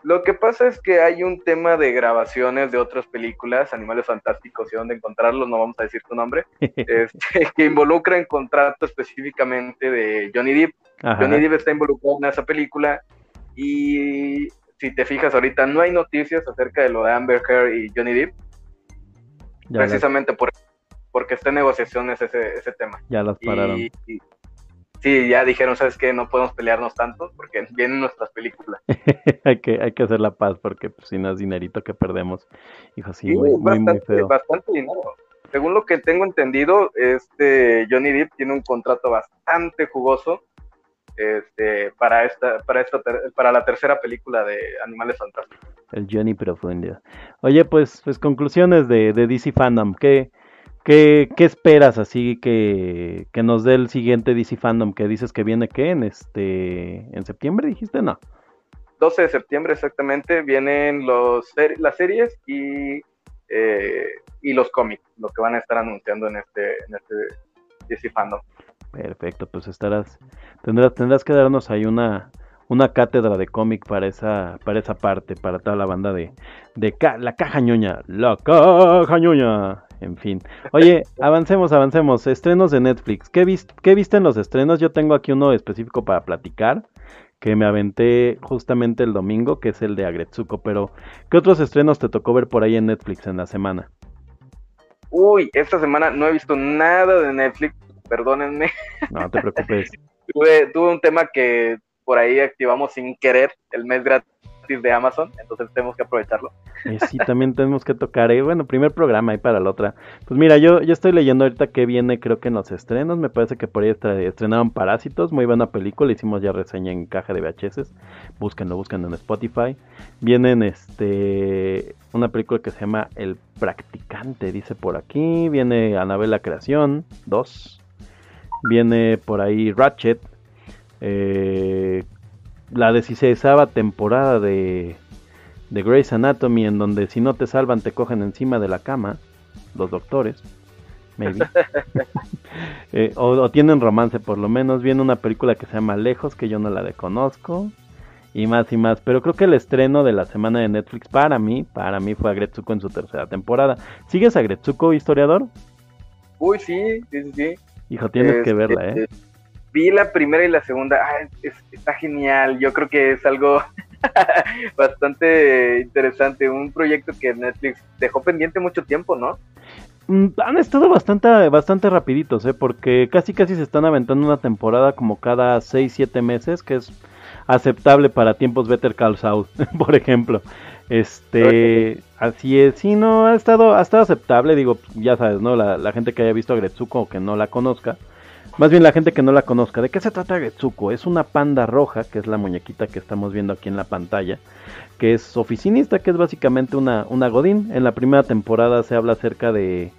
Lo que pasa es que hay un tema de grabaciones de otras películas, Animales Fantásticos y dónde encontrarlos, no vamos a decir tu nombre, este, que involucra en contrato específicamente de Johnny Depp. Johnny Depp está involucrado en esa película y si te fijas ahorita no hay noticias acerca de lo de Amber Heard y Johnny Depp, precisamente por, porque está en negociaciones ese, ese tema. Ya las pararon sí, ya dijeron, ¿sabes qué? No podemos pelearnos tanto porque vienen nuestras películas. hay, que, hay que hacer la paz porque pues, si no es dinerito que perdemos. Hijo, sí, muy, bastante, feo. Bastante dinero. Según lo que tengo entendido, este Johnny Depp tiene un contrato bastante jugoso este, para esta, para esta, para la tercera película de Animales Fantásticos. El Johnny Profundo. Oye, pues, pues conclusiones de, de DC Fandom. ¿Qué, ¿Qué, ¿Qué, esperas así que, que, nos dé el siguiente DC Fandom que dices que viene qué en este en septiembre dijiste no. 12 de septiembre exactamente. Vienen los las series y eh, y los cómics lo que van a estar anunciando en este en este DC Fandom. Perfecto pues estarás tendrás tendrás que darnos ahí una una cátedra de cómic para esa para esa parte para toda la banda de de la caja ñoña la caja ñoña en fin. Oye, avancemos, avancemos. Estrenos de Netflix. ¿Qué, viste, ¿Qué viste en los estrenos? Yo tengo aquí uno específico para platicar. que me aventé justamente el domingo, que es el de Agretsuko. Pero, ¿qué otros estrenos te tocó ver por ahí en Netflix en la semana? Uy, esta semana no he visto nada de Netflix, perdónenme. No te preocupes. tuve, tuve un tema que por ahí activamos sin querer el mes gratis de Amazon, entonces tenemos que aprovecharlo. Eh, sí, también tenemos que tocar, eh, bueno, primer programa ahí para la otra. Pues mira, yo, yo estoy leyendo ahorita que viene, creo que en los estrenos, me parece que por ahí estrenaron Parásitos, muy buena película, hicimos ya reseña en caja de VHS, búsquenlo, búsquenlo en Spotify. Vienen este una película que se llama El Practicante, dice por aquí, viene Anabela Creación 2, viene por ahí Ratchet, eh, la desiseisava temporada de, de Grey's Anatomy, en donde si no te salvan te cogen encima de la cama, los doctores, maybe. Eh, o, tienen romance por lo menos. Viene una película que se llama Lejos, que yo no la conozco. Y más y más. Pero creo que el estreno de la semana de Netflix para mí, para mí fue Agretsuko en su tercera temporada. ¿Sigues a Agretsuko, historiador? Uy, sí, sí, sí. Hijo, tienes que verla, ¿eh? Este, vi la primera y la segunda. Ah, está genial. Yo creo que es algo bastante interesante. Un proyecto que Netflix dejó pendiente mucho tiempo, ¿no? Mm, han estado bastante, bastante rapiditos, ¿eh? Porque casi casi se están aventando una temporada como cada 6-7 meses, que es aceptable para tiempos Better Call Saul, por ejemplo. Este, así es, sí, no, ha estado, ha estado aceptable, digo, ya sabes, ¿no? La, la gente que haya visto a Gretsuko o que no la conozca, más bien la gente que no la conozca, ¿de qué se trata Getsuko? Es una panda roja, que es la muñequita que estamos viendo aquí en la pantalla, que es oficinista, que es básicamente una, una godín. En la primera temporada se habla acerca de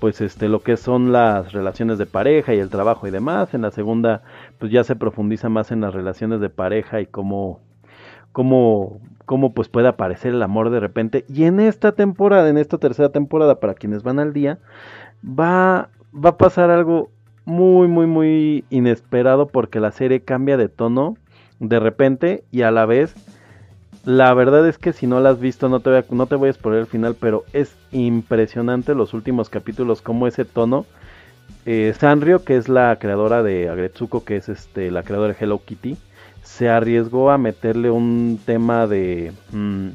pues este lo que son las relaciones de pareja y el trabajo y demás. En la segunda pues ya se profundiza más en las relaciones de pareja y cómo cómo cómo pues puede aparecer el amor de repente. Y en esta temporada, en esta tercera temporada para quienes van al día, va va a pasar algo muy, muy, muy inesperado porque la serie cambia de tono de repente y a la vez la verdad es que si no la has visto no te voy a, no te voy a spoiler el final, pero es impresionante los últimos capítulos como ese tono. Eh, Sanrio, que es la creadora de Agretsuko, que es este la creadora de Hello Kitty, se arriesgó a meterle un tema de mm,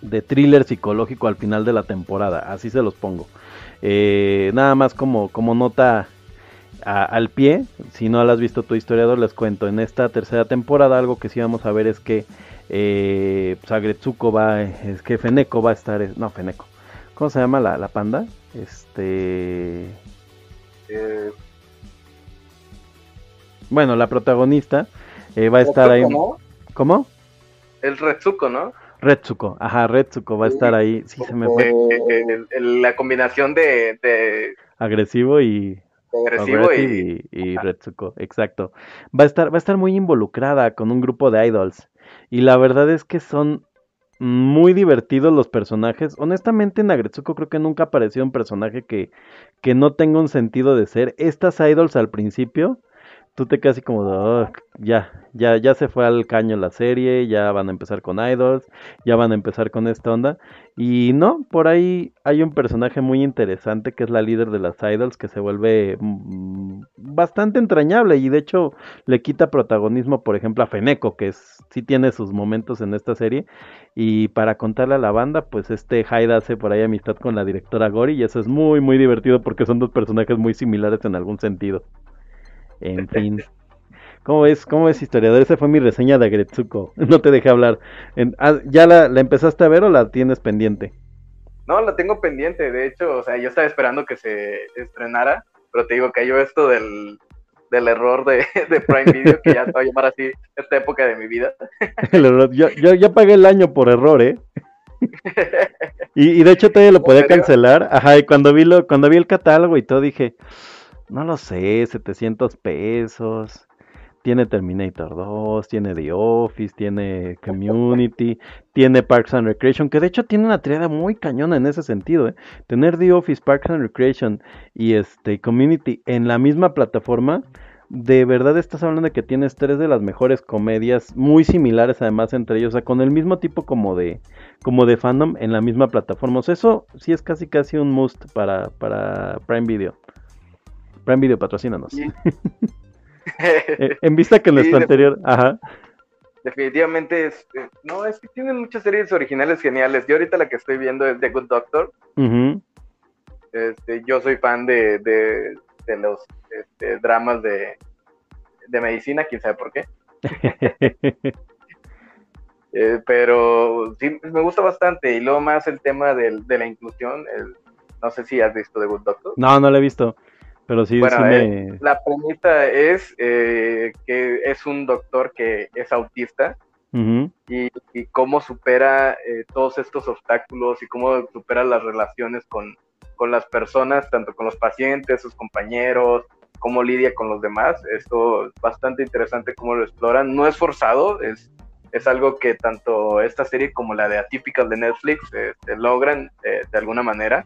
de thriller psicológico al final de la temporada, así se los pongo. Eh, nada más como, como nota al pie, si no la has visto tu historiador, les cuento, en esta tercera temporada algo que sí vamos a ver es que eh, Sagretsuko va, es que Feneko va a estar, no, Feneko, ¿cómo se llama la, panda? Este... Eh, bueno, la protagonista eh, va a estar ahí. ¿Cómo? El Retsuko, ¿no? Retsuko, ajá, Retsuko va a estar ahí. Sí, se me fue. la combinación de, Agresivo y y, y, Retsuko, exacto. Va a estar, va a estar muy involucrada con un grupo de idols. Y la verdad es que son muy divertidos los personajes. Honestamente, en Agretsuko creo que nunca apareció un personaje que, que no tenga un sentido de ser. Estas idols al principio tú te quedas así como, oh, ya, ya, ya se fue al caño la serie, ya van a empezar con idols, ya van a empezar con esta onda. Y no, por ahí hay un personaje muy interesante que es la líder de las idols que se vuelve mm, bastante entrañable y de hecho le quita protagonismo, por ejemplo, a Feneko, que es, sí tiene sus momentos en esta serie. Y para contarle a la banda, pues este Haida hace por ahí amistad con la directora Gori y eso es muy, muy divertido porque son dos personajes muy similares en algún sentido. En fin. ¿Cómo ves, cómo ves historiador? Esa fue mi reseña de Agretsuko. No te dejé hablar. Ah, ¿Ya la, empezaste a ver o la tienes pendiente? No, la tengo pendiente. De hecho, o sea, yo estaba esperando que se estrenara, pero te digo que yo esto del, del error de, Prime Video, que ya se va a llamar así esta época de mi vida. Yo, yo, ya pagué el año por error, ¿eh? Y, y de hecho todavía lo podía cancelar. Ajá, y cuando vi, lo, cuando vi el catálogo y todo dije, no lo sé, 700 pesos. Tiene Terminator 2, tiene The Office, tiene Community, tiene Parks and Recreation, que de hecho tiene una triada muy cañona en ese sentido. ¿eh? Tener The Office, Parks and Recreation y este Community en la misma plataforma, de verdad estás hablando de que tienes tres de las mejores comedias, muy similares además entre ellos, o sea, con el mismo tipo como de, como de fandom en la misma plataforma. O sea, eso sí es casi casi un must para, para Prime Video. Prime Video, patrocínanos. Eh, en vista que nuestro anterior, ajá. definitivamente es, eh, no, es que tienen muchas series originales geniales. Yo ahorita la que estoy viendo es The Good Doctor. este, yo soy fan de, de, de los este, dramas de, de medicina, quién sabe por qué. Eh, pero sí, me gusta bastante. Y luego más el tema del, de la inclusión. no sé si has visto The Good Doctor. No, no lo he visto. Pero sí, bueno, eh, la premisa es eh, que es un doctor que es autista y, y, cómo supera todos estos obstáculos y cómo supera las relaciones con, con las personas, tanto con los pacientes, sus compañeros, cómo lidia con los demás. Esto es bastante interesante cómo lo exploran. No es forzado, es, es algo que tanto esta serie como la de Atypical de Netflix eh, logran eh, de alguna manera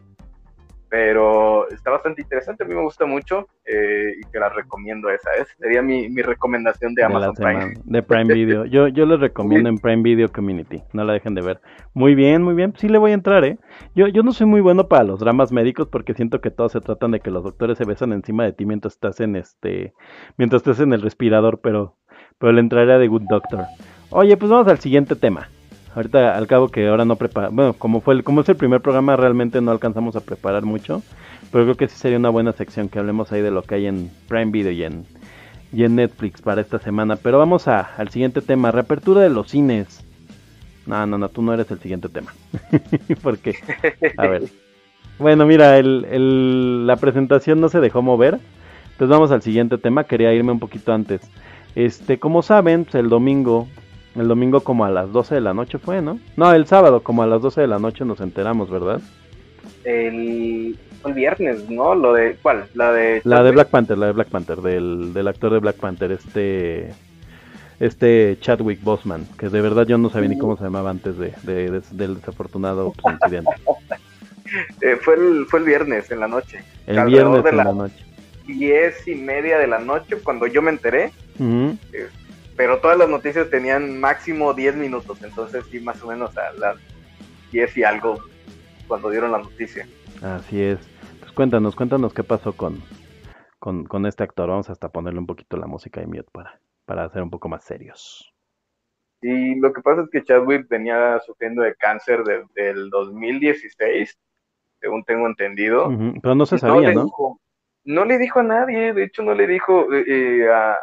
pero está bastante interesante, a mí me gusta mucho eh, y que la recomiendo esa, es, sería mi, mi recomendación de Amazon de Prime. De Prime Video, yo, yo les recomiendo en Prime Video Community, no la dejen de ver. Muy bien, muy bien, sí le voy a entrar, ¿eh? Yo, yo no soy muy bueno para los dramas médicos porque siento que todos se tratan de que los doctores se besan encima de ti mientras estás en este, mientras estás en el respirador, pero, pero le entraría de Good Doctor. Oye, pues vamos al siguiente tema. Ahorita al cabo que ahora no prepara, bueno, como fue el, como es el primer programa realmente no alcanzamos a preparar mucho, pero creo que sí sería una buena sección que hablemos ahí de lo que hay en Prime Video y en y en Netflix para esta semana. Pero vamos a, al siguiente tema, reapertura de los cines. No, no, no, tú no eres el siguiente tema. Porque, a ver. Bueno, mira, el, el, la presentación no se dejó mover. Entonces vamos al siguiente tema. Quería irme un poquito antes. Este, como saben, pues, el domingo el domingo como a las 12 de la noche fue, ¿no? No, el sábado como a las 12 de la noche nos enteramos, ¿verdad? El, el viernes, ¿no? Lo de, ¿cuál? La de... La de Black Panther, la de Black Panther, del, del actor de Black Panther, este... Este Chadwick Boseman, que de verdad yo no sabía ni cómo se llamaba antes de, del desafortunado incidente. Eh, fue, el, fue el viernes en la noche. El viernes en la, noche. Diez y media de la noche, cuando yo me enteré, pero todas las noticias tenían máximo 10 minutos, entonces sí, más o menos a las 10 y algo cuando dieron la noticia. Así es. Pues cuéntanos, cuéntanos qué pasó con, con, este actor. Vamos hasta ponerle un poquito la música de mute para, para ser un poco más serios. Y lo que pasa es que Chadwick venía sufriendo de cáncer desde el 2016, según tengo entendido. Pero no se sabía, ¿no? no le dijo a nadie, de hecho no le dijo eh, eh, a,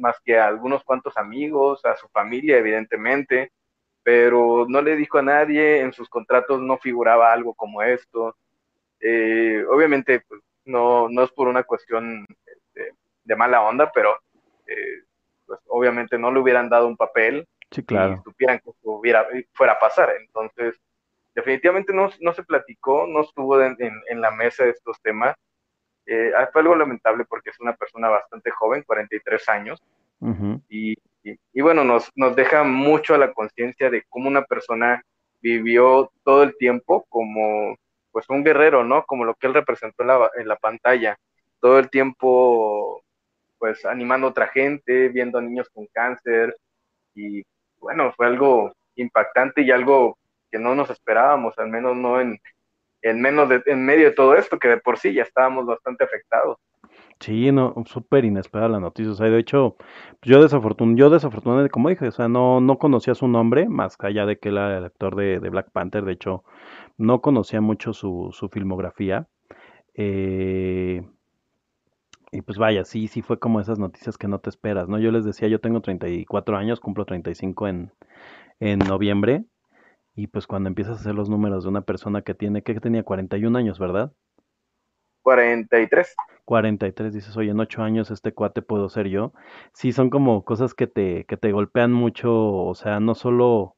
más que a algunos cuantos amigos, a su familia evidentemente, pero no le dijo a nadie, en sus contratos no figuraba algo como esto. Eh, obviamente pues, no, no es por una cuestión este, de, mala onda, pero pues, obviamente no le hubieran dado un papel sí, claro. y supieran que hubiera, fuera a pasar. Entonces, definitivamente no, no se platicó, no estuvo en, en la mesa de estos temas eh, ah, fue algo lamentable porque es una persona bastante joven, 43 años, y, y, bueno, nos, nos deja mucho a la conciencia de cómo una persona vivió todo el tiempo como pues un guerrero, ¿no? Como lo que él representó en la, en la pantalla, todo el tiempo pues animando a otra gente, viendo a niños con cáncer, y bueno, fue algo impactante y algo que no nos esperábamos, al menos no en, en menos de, en medio de todo esto, que de por sí ya estábamos bastante afectados. Sí, no, súper inesperada la noticia. O sea, de hecho, yo desafortunadamente, yo desafortunadamente, como dije, o sea, no, no conocía su nombre, más allá de que era el actor de, Black Panther, de hecho, no conocía mucho su, su filmografía. Eh, y pues vaya, sí, sí fue como esas noticias que no te esperas, ¿no? Yo les decía, yo tengo 34 años, cumplo 35 en, en noviembre, y pues cuando empiezas a hacer los números de una persona que tiene, que tenía 41 años, ¿verdad? 43. 43, dices, oye, en 8 años este cuate puedo ser yo. Sí, son como cosas que te, que te golpean mucho, o sea, no solo,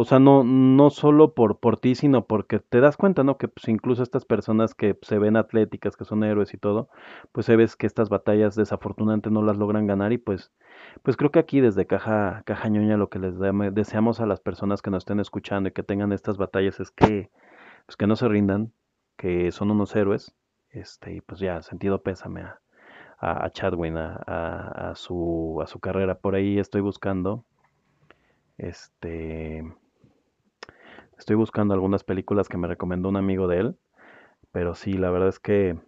o sea, no, no solo por, por ti, sino porque te das cuenta, ¿no? Que pues incluso estas personas que se ven atléticas, que son héroes y todo, pues se ves que estas batallas desafortunadamente no las logran ganar y pues pues creo que aquí desde Caja, Caja lo que les deseamos a las personas que nos estén escuchando y que tengan estas batallas es que, pues que no se rindan, que son unos héroes, este, y pues ya, sentido pésame a, a, Chadwin, a, a, su, a su carrera. Por ahí estoy buscando, este, estoy buscando algunas películas que me recomendó un amigo de él, pero sí, la verdad es que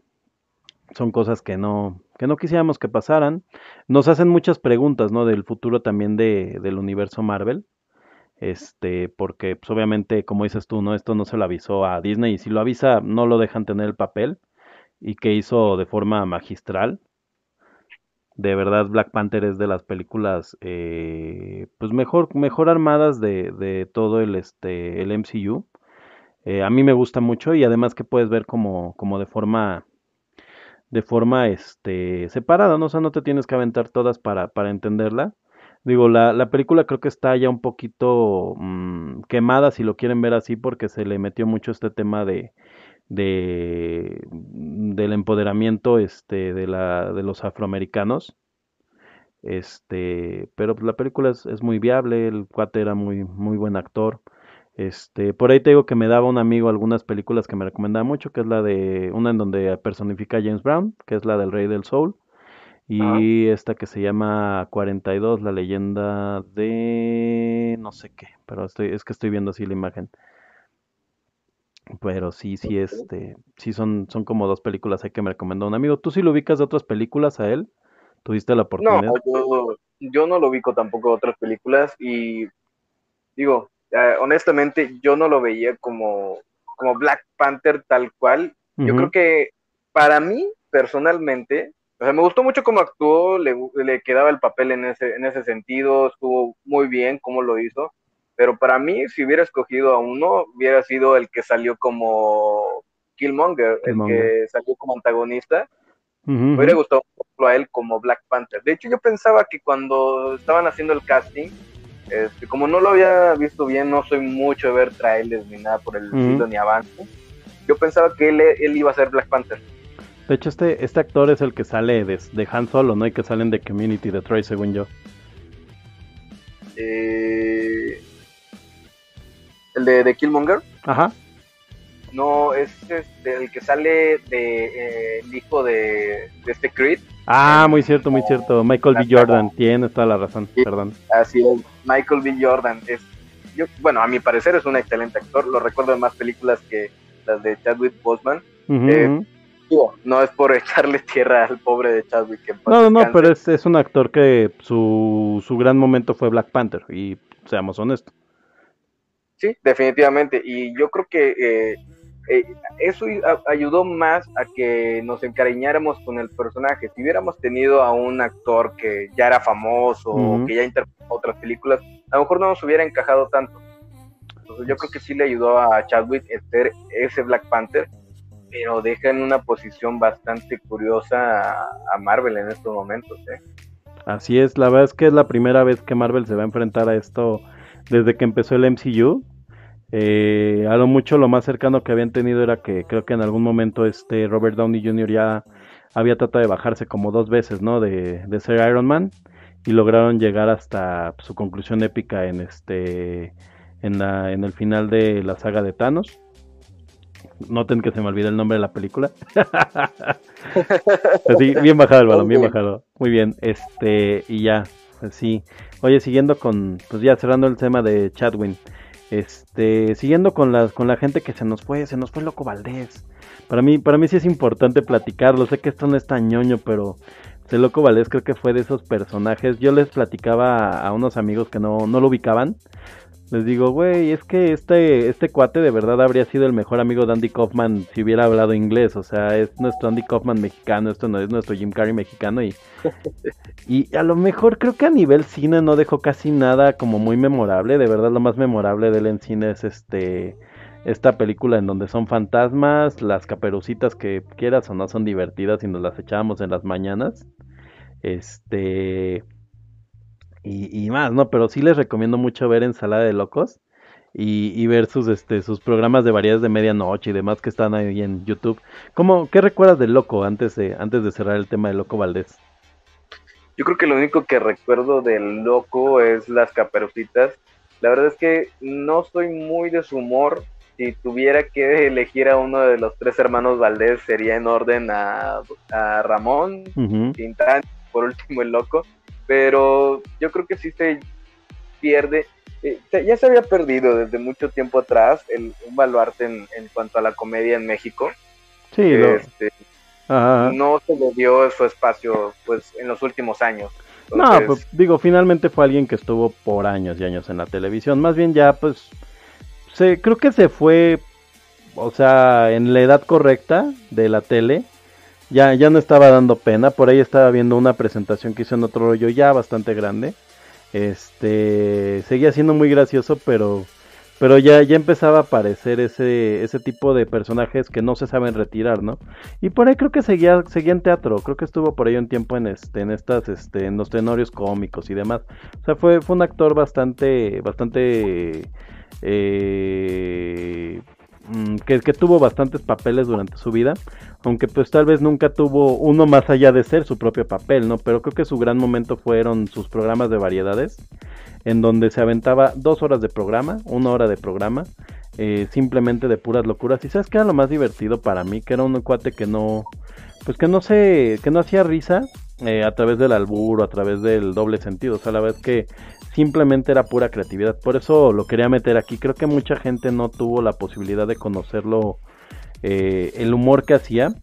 son cosas que no, que no quisiéramos que pasaran. Nos hacen muchas preguntas, ¿no? Del futuro también de, del universo Marvel. Este, porque pues, obviamente, como dices tú, ¿no? Esto no se lo avisó a Disney y si lo avisa, no lo dejan tener el papel y que hizo de forma magistral. De verdad, Black Panther es de las películas eh, pues mejor, mejor armadas de, todo el, este, el MCU. Eh, a mí me gusta mucho y además que puedes ver como, como de forma de forma este separada, ¿no? O sea, no te tienes que aventar todas para, para entenderla. Digo, la, la película creo que está ya un poquito mm, quemada, si lo quieren ver así, porque se le metió mucho este tema de, de del empoderamiento este de la de los afroamericanos. Este pero pues, la película es, es muy viable el cuate era muy muy buen actor. Este, por ahí te digo que me daba un amigo algunas películas que me recomendaba mucho, que es la de una en donde personifica a James Brown, que es la del Rey del Soul, y esta que se llama 42, la leyenda de no sé qué, pero estoy, es que estoy viendo así la imagen. Pero sí, sí, este, sí son, son como dos películas ahí que me recomendó un amigo. ¿Tú sí lo ubicas de otras películas a él? ¿Tuviste la oportunidad? No, yo, yo no lo ubico tampoco de otras películas y digo, eh, honestamente yo no lo veía como, como Black Panther tal cual. Yo creo que para mí, personalmente, o sea, me gustó mucho cómo actuó, le, le, quedaba el papel en ese, en ese sentido, estuvo muy bien cómo lo hizo, pero para mí, si hubiera escogido a uno, hubiera sido el que salió como Killmonger, el que salió como antagonista. Me hubiera gustado a él como Black Panther. De hecho, yo pensaba que cuando estaban haciendo el casting, este, como no lo había visto bien, no soy mucho de ver trailers ni nada por el estilo ni avance. Yo pensaba que él, él, iba a ser Black Panther. De hecho, este, este actor es el que sale de, de Han Solo, ¿no? Y que salen de Community de Troy, según yo. Eh, ¿El de, de Killmonger? Ajá. No, es este, el que sale de eh, el hijo de, de este Creed. Ah, muy cierto, muy cierto. Michael B. Jordan, tienes toda la razón, perdón. Así es, Michael B. Jordan. Es, yo, bueno, a mi parecer es un excelente actor. Lo recuerdo en más películas que las de Chadwick Boseman. Eh, no es por echarle tierra al pobre de Chadwick. no, no, no, pero es, es, un actor que su, su gran momento fue Black Panther, y seamos honestos. Sí, definitivamente. Y yo creo que eh, eh, eso ayudó más a que nos encariñáramos con el personaje. Si hubiéramos tenido a un actor que ya era famoso o que ya interpretó otras películas, a lo mejor no nos hubiera encajado tanto. Entonces yo creo que sí le ayudó a Chadwick ser ese Black Panther, pero deja en una posición bastante curiosa a, Marvel en estos momentos. ¿eh? Así es, la verdad es que es la primera vez que Marvel se va a enfrentar a esto desde que empezó el MCU eh, a lo mucho lo más cercano que habían tenido era que creo que en algún momento este Robert Downey Jr. ya había tratado de bajarse como dos veces, ¿no? De, ser Iron Man y lograron llegar hasta su conclusión épica en este en la en el final de la saga de Thanos. Noten que se me olvida el nombre de la película. Así, bien bajado el balón, bien bajado. Muy bien, este y ya, así. Oye, siguiendo con pues ya cerrando el tema de Chadwin. Este, siguiendo con la, con la gente que se nos fue, se nos fue Loco Valdés. Para mí, para mí sí es importante platicarlo. Sé que esto no es tan ñoño, pero el Loco Valdés creo que fue de esos personajes. Yo les platicaba a, unos amigos que no, no lo ubicaban les digo, güey, es que este, este cuate de verdad habría sido el mejor amigo de Andy Kaufman si hubiera hablado inglés. O sea, es nuestro Andy Kaufman mexicano, esto no es nuestro Jim Carrey mexicano. Y, y a lo mejor creo que a nivel cine no dejó casi nada como muy memorable. De verdad, lo más memorable de él en cine es este esta película en donde son fantasmas, las caperucitas que quieras o no son divertidas y nos las echábamos en las mañanas. Este y, y, más, ¿no? Pero sí les recomiendo mucho ver Ensalada de Locos y, y, ver sus, este, sus programas de variedades de medianoche y demás que están ahí en YouTube. ¿Cómo, ¿Qué recuerdas del Loco antes de, antes de cerrar el tema de Loco Valdés? Yo creo que lo único que recuerdo del Loco es las caperucitas. La verdad es que no soy muy de su humor. Si tuviera que elegir a uno de los tres hermanos Valdés, sería en orden a, a Ramón, uh por último el Loco pero yo creo que sí se pierde, eh, ya se había perdido desde mucho tiempo atrás el, un baluarte en, en, cuanto a la comedia en México. Sí, este, no se le dio su espacio pues en los últimos años. No, pues digo, finalmente fue alguien que estuvo por años y años en la televisión. Más bien ya, pues, se, creo que se fue, o sea, en la edad correcta de la tele. Ya, ya no estaba dando pena. Por ahí estaba viendo una presentación que hizo en otro rollo ya bastante grande. Este, seguía siendo muy gracioso, pero pero ya, ya empezaba a aparecer ese, ese tipo de personajes que no se saben retirar, ¿no? Y por ahí creo que seguía, seguía en teatro, creo que estuvo por ahí un tiempo en este, en estas, este, en los tenorios cómicos y demás. O sea, fue, fue un actor bastante, bastante eh, que, que, tuvo bastantes papeles durante su vida, aunque pues tal vez nunca tuvo uno más allá de ser su propio papel, ¿no? Pero creo que su gran momento fueron sus programas de variedades en donde se aventaba dos horas de programa, una hora de programa, eh, simplemente de puras locuras. Y sabes que era lo más divertido para mí, que era un cuate que no, pues que no sé, que no hacía risa eh, a través del albur o a través del doble sentido. O sea, la verdad es que simplemente era pura creatividad. Por eso lo quería meter aquí. Creo que mucha gente no tuvo la posibilidad de conocerlo, eh, el humor que hacía.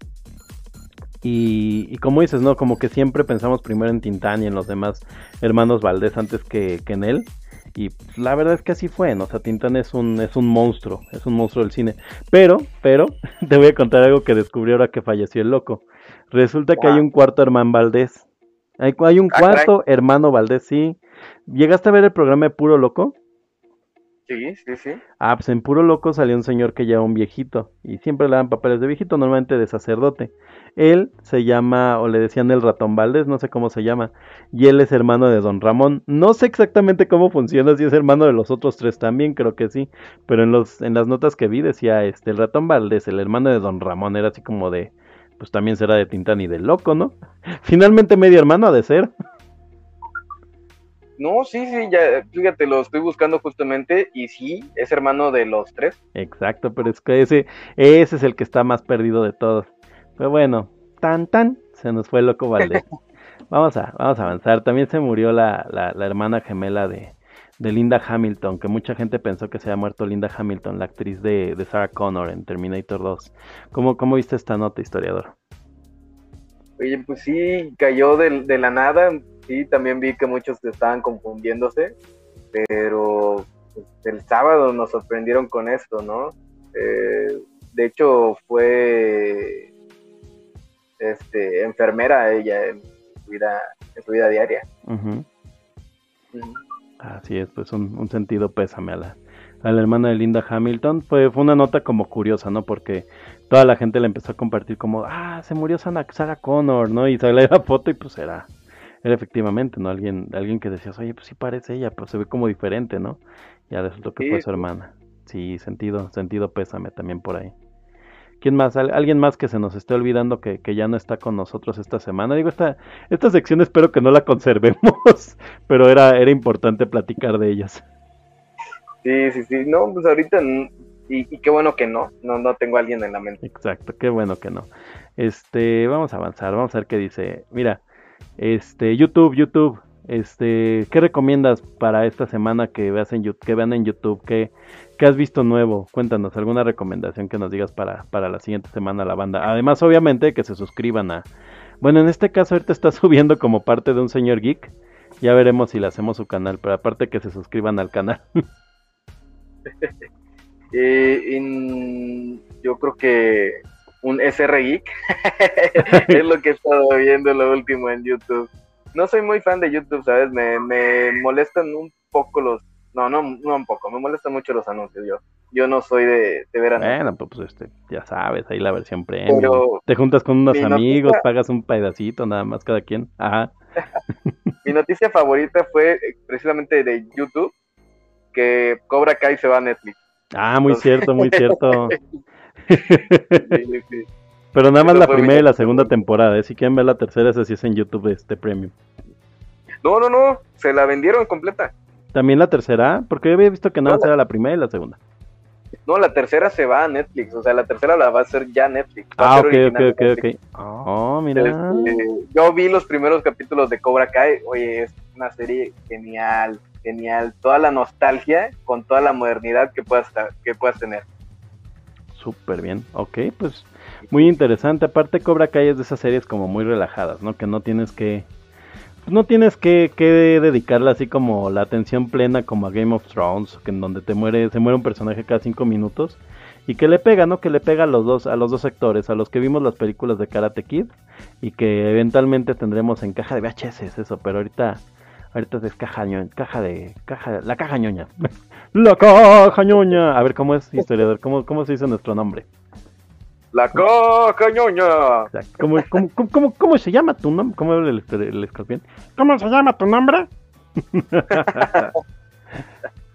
Y, como dices, ¿no? Como que siempre pensamos primero en Tintán y en los demás hermanos Valdés antes que, en él. Y la verdad es que así fue, ¿no? O sea, Tintán es un, es un monstruo, es un monstruo del cine. Pero, pero, te voy a contar algo que descubrí ahora que falleció el loco. Resulta que hay un cuarto hermano Valdés. Hay, hay un ah, cuarto hermano Valdés, sí. ¿Llegaste a ver el programa de Puro Loco? Sí, sí, sí. Ah, pues en Puro Loco salió un señor que lleva un viejito. Y siempre le dan papeles de viejito, normalmente de sacerdote. Él se llama, o le decían el ratón Valdés, no sé cómo se llama, y él es hermano de Don Ramón. No sé exactamente cómo funciona, si es hermano de los otros tres también, creo que sí, pero en, los, en las notas que vi decía, este, el ratón Valdés, el hermano de Don Ramón, era así como de, pues también será de Tintán y de Loco, ¿no? Finalmente medio hermano ha de ser. No, sí, sí, ya, fíjate, lo estoy buscando justamente y sí, es hermano de los tres. Exacto, pero es que ese, ese es el que está más perdido de todos. Pero bueno, tan tan, se nos fue loco Valdés. vamos a, vamos a avanzar. También se murió la, la, hermana gemela de, de, Linda Hamilton, que mucha gente pensó que se había muerto Linda Hamilton, la actriz de, de Sarah Connor en Terminator 2. ¿Cómo, ¿Cómo viste esta nota, historiador? Oye, pues sí, cayó de, de la nada. Sí, también vi que muchos estaban confundiéndose, pero pues, el sábado nos sorprendieron con esto, ¿no? Eh, de hecho, fue este, enfermera ella en su vida, en su vida diaria. Así es, pues un, sentido pésame a la, a la hermana de Linda Hamilton. Fue, fue una nota como curiosa, ¿no? Porque toda la gente le empezó a compartir como, ah, se murió Sarah Connor, ¿no? Y sale la foto y pues era, era efectivamente, ¿no? Alguien, alguien que decías, oye, pues sí parece ella, pero se ve como diferente, ¿no? Ya resultó que fue su hermana. Sí, sentido, sentido pésame también por ahí. ¿Quién más? ¿Alguien más que se nos esté olvidando que, ya no está con nosotros esta semana? Digo, esta, esta sección espero que no la conservemos, pero era, era importante platicar de ellas. Sí, sí, sí. No, pues ahorita, y, qué bueno que no, no, no tengo a alguien en la mente. Exacto, qué bueno que no. Este, vamos a avanzar, vamos a ver qué dice. Mira, este, YouTube, YouTube, este, ¿qué recomiendas para esta semana que, veas en, que vean en YouTube? ¿Qué, ¿Qué has visto nuevo? Cuéntanos alguna recomendación que nos digas para, para la siguiente semana la banda. Además, obviamente, que se suscriban a... Bueno, en este caso ahorita está subiendo como parte de un señor geek. Ya veremos si le hacemos su canal, pero aparte que se suscriban al canal. Eh, yo creo que un SR Geek es lo que he estado viendo lo último en YouTube. No soy muy fan de YouTube, ¿sabes? Me, me molestan un poco los no, no, no un poco, me molestan mucho los anuncios yo. Yo no soy de, de ver anuncios. Bueno, pues, este, ya sabes, ahí la versión premium. Te juntas con unos amigos, pagas un pedacito nada más cada quien. Ajá. mi noticia favorita fue eh, precisamente de YouTube, que Cobra Kai se va a Netflix. Ah, muy cierto, muy cierto. Pero nada más la primera y la segunda temporada, ¿eh? si quieren ver la tercera, esa sí es en YouTube este premium. No, no, no, se la vendieron completa. ¿También la tercera? Porque yo había visto que nada no, era la primera y la segunda. No, la tercera se va a Netflix, o sea, la tercera la va a hacer ya Netflix. ah, ok, ok, ok, ok. Oh, mira. Este, yo vi los primeros capítulos de Cobra Kai, oye, es una serie genial, genial. Toda la nostalgia con toda la modernidad que puedas, que puedas tener. Súper bien. Ok, pues muy interesante. Aparte Cobra Kai es de esas series como muy relajadas, ¿no? Que no tienes que... no tienes que, que dedicarle así como la atención plena como a Game of Thrones, que en donde te muere, se muere un personaje cada cinco minutos. Y que le pega, ¿no? Que le pega a los dos, a los dos actores, a los que vimos las películas de Karate Kid y que eventualmente tendremos en caja de VHS eso, pero ahorita ahorita es caja, caja de caja la caja ñoña. la caja ñoña. A ver cómo es historiador, cómo cómo se dice nuestro nombre. La caja ñoña. ¿Cómo, cómo, cómo, cómo- se llama tu nombre? ¿Cómo habla el, el escorpión? ¿Cómo se llama tu nombre?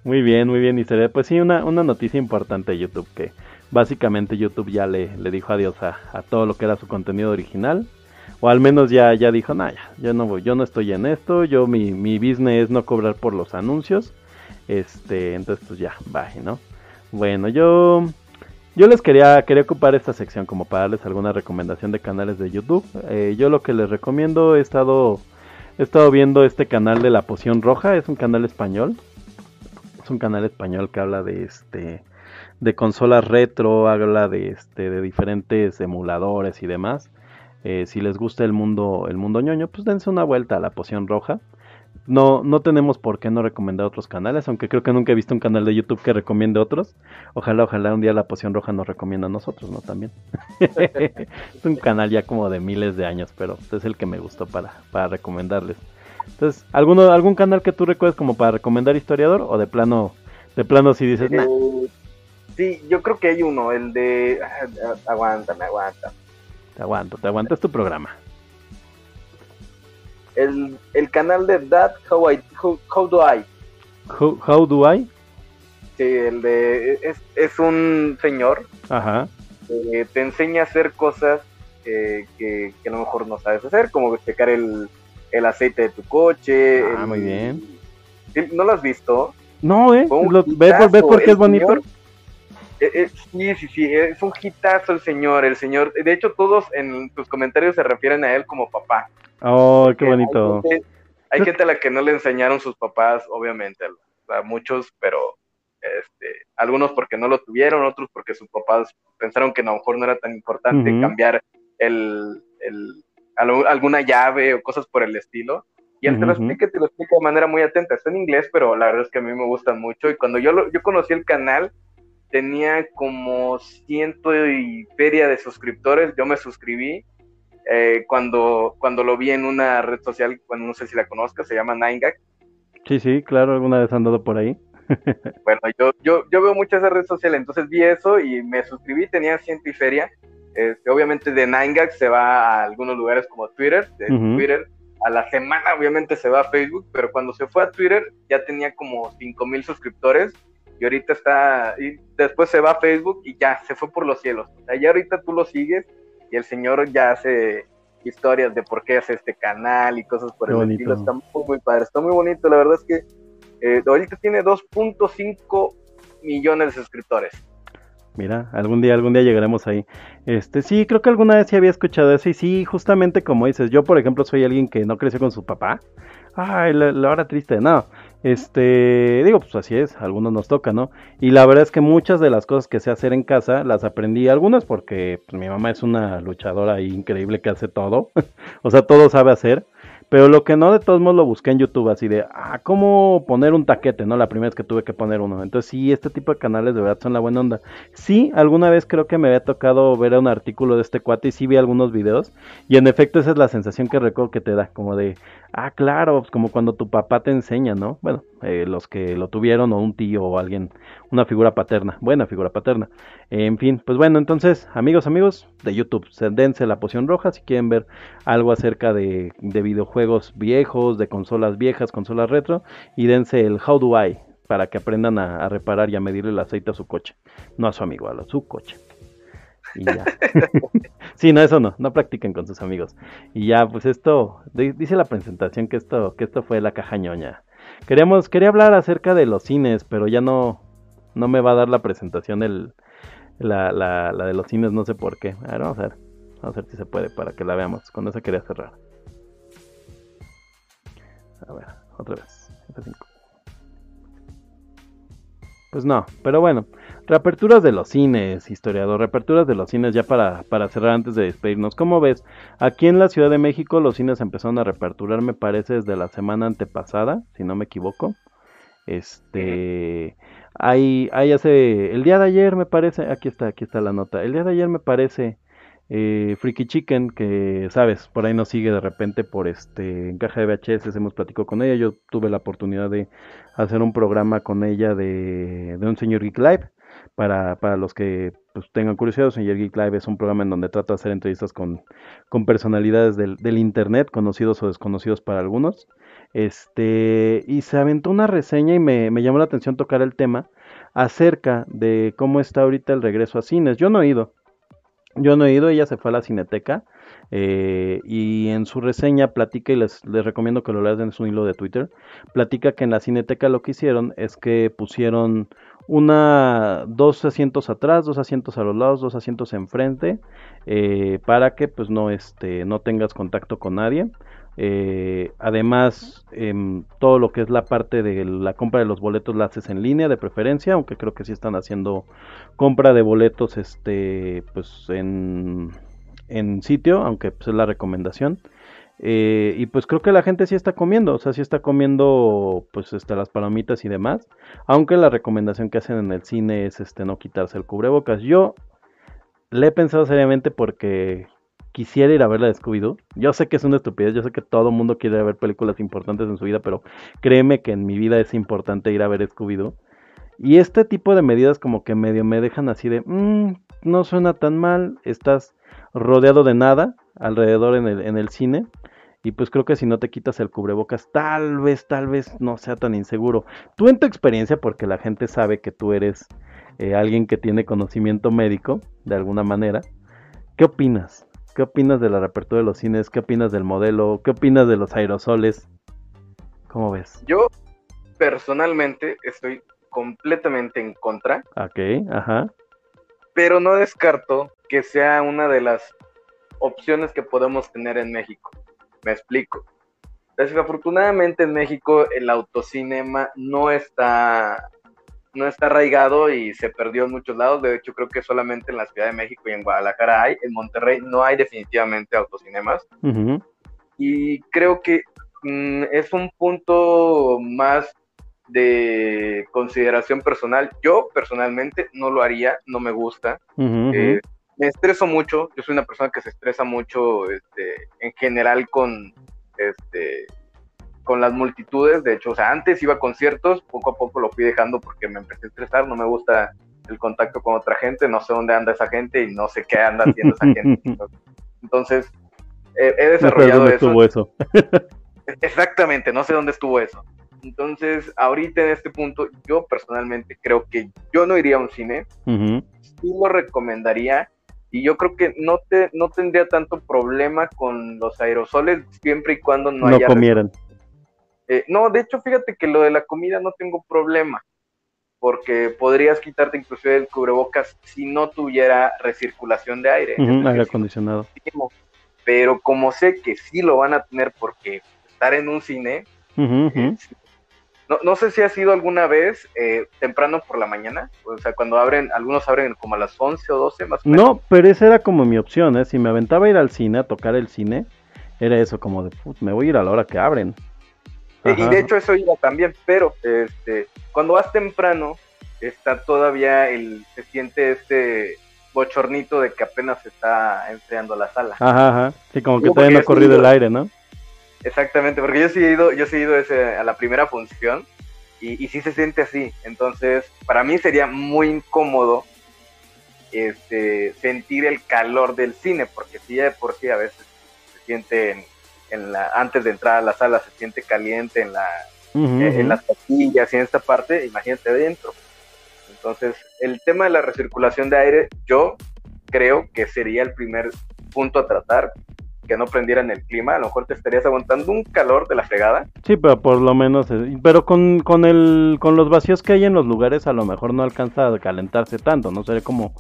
muy bien, muy bien, historia. Pues sí, una, una noticia importante de YouTube que básicamente YouTube ya le, le dijo adiós a, a todo lo que era su contenido original. O al menos ya, ya dijo, nah, ya, yo no voy, yo no estoy en esto, yo mi, mi business es no cobrar por los anuncios. Este, entonces pues ya, bye, ¿no? Bueno, yo yo les quería, quería ocupar esta sección como para darles alguna recomendación de canales de YouTube. Eh, yo lo que les recomiendo, he estado, he estado viendo este canal de La Poción Roja, es un canal español. Es un canal español que habla de este de consolas retro, habla de este de diferentes emuladores y demás. Eh, si les gusta el mundo el mundo ñoño, pues dense una vuelta a La Poción Roja. No, no tenemos por qué no recomendar otros canales, aunque creo que nunca he visto un canal de YouTube que recomiende otros. Ojalá, ojalá un día la poción roja nos recomienda a nosotros, ¿no? También. es un canal ya como de miles de años, pero es el que me gustó para, para recomendarles. Entonces, ¿alguno, ¿algún canal que tú recuerdes como para recomendar historiador? O de plano, de plano si dices, nah, Eh, sí, yo creo que hay uno, el de... ah, ah, Aguántame, aguanta. Te aguanto, te aguanto, es tu programa. El, el canal de That How, I, How, How Do I. How, how do I? Sí, el de... Es, es un señor Ajá, que te enseña a hacer cosas eh, que, que a lo mejor no sabes hacer, como checar el, el aceite de tu coche. Ah, el- muy bien. ¿No lo has visto? No, ¿eh? Lo- ¿Ves, por- ¿Ves por qué es bonito? señor. Eh, eh, sí, sí, sí, es un hitazo el señor, el señor. De hecho, todos en tus comentarios se refieren a él como papá. Oh, qué bonito. Hay gente, hay gente a la que no le enseñaron sus papás, obviamente, sea, muchos, pero este, algunos porque no lo tuvieron, otros porque sus papás pensaron que a lo mejor no era tan importante cambiar el, alguna llave o cosas por el estilo. Y él te lo explica, y te lo explica de manera muy atenta. Está en inglés, pero la verdad es que a mí me gustan mucho. Y cuando yo, lo- yo conocí el canal, tenía como ciento y feria de suscriptores. Yo me suscribí eh, cuando, cuando lo vi en una red social, bueno, no sé si la conozcas, se llama 9gag. Sí, sí, claro, alguna vez han andado por ahí. Bueno, yo, yo, yo veo mucho esa red social, entonces vi eso y me suscribí, tenía ciento y feria. Este, obviamente de 9gag se va a algunos lugares como Twitter, de. Twitter a la semana obviamente se va a Facebook, pero cuando se fue a Twitter ya tenía como 5 mil suscriptores y ahorita está, y después se va a Facebook y ya se fue por los cielos. O sea, ya ahorita tú lo sigues y el señor ya hace historias de por qué hace este canal y cosas por Qué el bonito. estilo. Está muy, muy padre, está muy bonito. La verdad es que eh, ahorita tiene 2.5 millones de suscriptores. Mira, algún día, algún día llegaremos ahí. Este, sí, creo que alguna vez sí había escuchado eso y sí, justamente como dices, yo por ejemplo soy alguien que no creció con su papá. Ay, la, la hora triste, no. Este, digo, pues así es, algunos nos toca, ¿no? Y la verdad es que muchas de las cosas que sé hacer en casa las aprendí, algunas porque pues, mi mamá es una luchadora increíble que hace todo, o sea, todo sabe hacer. Pero lo que no, de todos modos lo busqué en YouTube, así de, ah, ¿cómo poner un taquete? ¿No? La primera vez que tuve que poner uno. Entonces, sí, este tipo de canales de verdad son la buena onda. Sí, alguna vez creo que me había tocado ver un artículo de este cuate y sí vi algunos videos. Y en efecto, esa es la sensación que recuerdo que te da, como de, ah, claro, pues como cuando tu papá te enseña, ¿no? Bueno, eh, los que lo tuvieron, o un tío, o alguien, una figura paterna, buena figura paterna. en fin, pues bueno, entonces, amigos, amigos de YouTube, se- dense la poción roja si quieren ver algo acerca de, de videojuegos viejos, de consolas viejas, consolas retro, y dense el How Do I para que aprendan a, reparar y a medirle el aceite a su coche, no a su amigo, a su coche. Y ya. sí, no, eso no, no practiquen con sus amigos. Y ya, pues esto, di- dice la presentación que esto, que esto fue la caja ñoña. Queríamos, quería hablar acerca de los cines, pero ya no, no me va a dar la presentación el, la, la, de los cines, no sé por qué. A ver, vamos a ver. Vamos a ver si se puede para que la veamos. Con eso quería cerrar. A ver, otra vez. F5. Pues no, pero bueno, reaperturas de los cines, historiador, reaperturas de los cines ya para, para cerrar antes de despedirnos. ¿Cómo ves? Aquí en la Ciudad de México los cines empezaron a reaperturar, me parece, desde la semana antepasada, si no me equivoco. Este, hay, hay hace, el día de ayer me parece, aquí está, aquí está la nota, el día de ayer me parece, eh, Freaky Chicken, que sabes, por ahí nos sigue de repente por este, en caja de VHS, hemos platicado con ella, yo tuve la oportunidad de hacer un programa con ella de, de un señor Geek Live, para, para los que pues, tengan curiosidad, Señor Geek Live es un programa en donde trato de hacer entrevistas con, con personalidades del, del, internet, conocidos o desconocidos para algunos. Este, y se aventó una reseña y me, me, llamó la atención tocar el tema acerca de cómo está ahorita el regreso a cines. Yo no he ido, yo no he ido, ella se fue a la cineteca eh, y en su reseña platica, y les, les recomiendo que lo leas en su hilo de Twitter, platica que en la cineteca lo que hicieron es que pusieron una dos asientos atrás, dos asientos a los lados, dos asientos enfrente, eh, para que pues no este no tengas contacto con nadie. Eh, además, eh, todo lo que es la parte de la compra de los boletos la haces en línea de preferencia, aunque creo que sí están haciendo compra de boletos este pues en, en sitio, aunque pues, es la recomendación. Eh, y pues creo que la gente sí está comiendo, o sea, sí está comiendo pues este, las palomitas y demás. Aunque la recomendación que hacen en el cine es este no quitarse el cubrebocas. Yo le he pensado seriamente porque quisiera ir a ver la de Scooby-Doo. Yo sé que es una estupidez, yo sé que todo el mundo quiere ver películas importantes en su vida, pero créeme que en mi vida es importante ir a ver Scooby-Doo. Y este tipo de medidas como que medio me dejan así de, mmm, no suena tan mal, estás rodeado de nada alrededor en el, en el cine. Y pues creo que si no te quitas el cubrebocas, tal vez, tal vez no sea tan inseguro. Tú en tu experiencia, porque la gente sabe que tú eres eh, alguien que tiene conocimiento médico, de alguna manera, ¿qué opinas? ¿Qué opinas de la reapertura de los cines? ¿Qué opinas del modelo? ¿Qué opinas de los aerosoles? ¿Cómo ves? Yo personalmente estoy completamente en contra. Ok, ajá. Pero no descarto que sea una de las opciones que podemos tener en México. Me explico. Desafortunadamente en México el autocinema no está no está arraigado y se perdió en muchos lados. De hecho, creo que solamente en la Ciudad de México y en Guadalajara hay. En Monterrey no hay definitivamente autocinemas. Uh -huh. Y creo que mm, es un punto más de consideración personal. Yo personalmente no lo haría, no me gusta. Uh -huh. eh, me estreso mucho, yo soy una persona que se estresa mucho este, en general con, este, con las multitudes, de hecho, o sea, antes iba a conciertos, poco a poco lo fui dejando porque me empecé a estresar, no me gusta el contacto con otra gente, no sé dónde anda esa gente y no sé qué anda haciendo esa gente. Entonces, eh, he desarrollado no sé dónde eso. Estuvo eso. Exactamente, no sé dónde estuvo eso. Entonces, ahorita en este punto, yo personalmente creo que yo no iría a un cine, uh -huh. sí lo recomendaría, y yo creo que no te no tendría tanto problema con los aerosoles siempre y cuando no, no haya comieran. Eh, no, de hecho, fíjate que lo de la comida no tengo problema, porque podrías quitarte inclusive el cubrebocas si no tuviera recirculación de aire. Uh -huh, aire acondicionado. Pero como sé que sí lo van a tener porque estar en un cine, uh -huh, eh, no, no, sé si ha sido alguna vez eh, temprano por la mañana, o sea, cuando abren, algunos abren como a las 11 o 12 más o menos. No, pero esa era como mi opción, ¿eh? Si me aventaba a ir al cine, a tocar el cine, era eso como de, me voy a ir a la hora que abren. Ajá. Y de hecho eso iba también, pero este, cuando vas temprano, está todavía el, se siente este bochornito de que apenas se está enfriando la sala. Ajá, ajá. Sí, como que todavía no ha corrido el aire, ¿no? Exactamente, porque yo sí he ido, yo sí he ido ese, a la primera función y, y, sí se siente así. Entonces, para mí sería muy incómodo este, sentir el calor del cine, porque sí, de por sí a veces se siente en, la, antes de entrar a la sala, se siente caliente en, la, uh -huh. en, en las patillas y en esta parte, imagínate adentro. Entonces, el tema de la recirculación de aire, yo creo que sería el primer punto a tratar, que no prendieran el clima, a lo mejor te estarías aguantando un calor de la fregada. Sí, pero por lo menos, eh, pero con, con, el, con los vacíos que hay en los lugares a lo mejor no alcanza a calentarse tanto, ¿no? Sería como,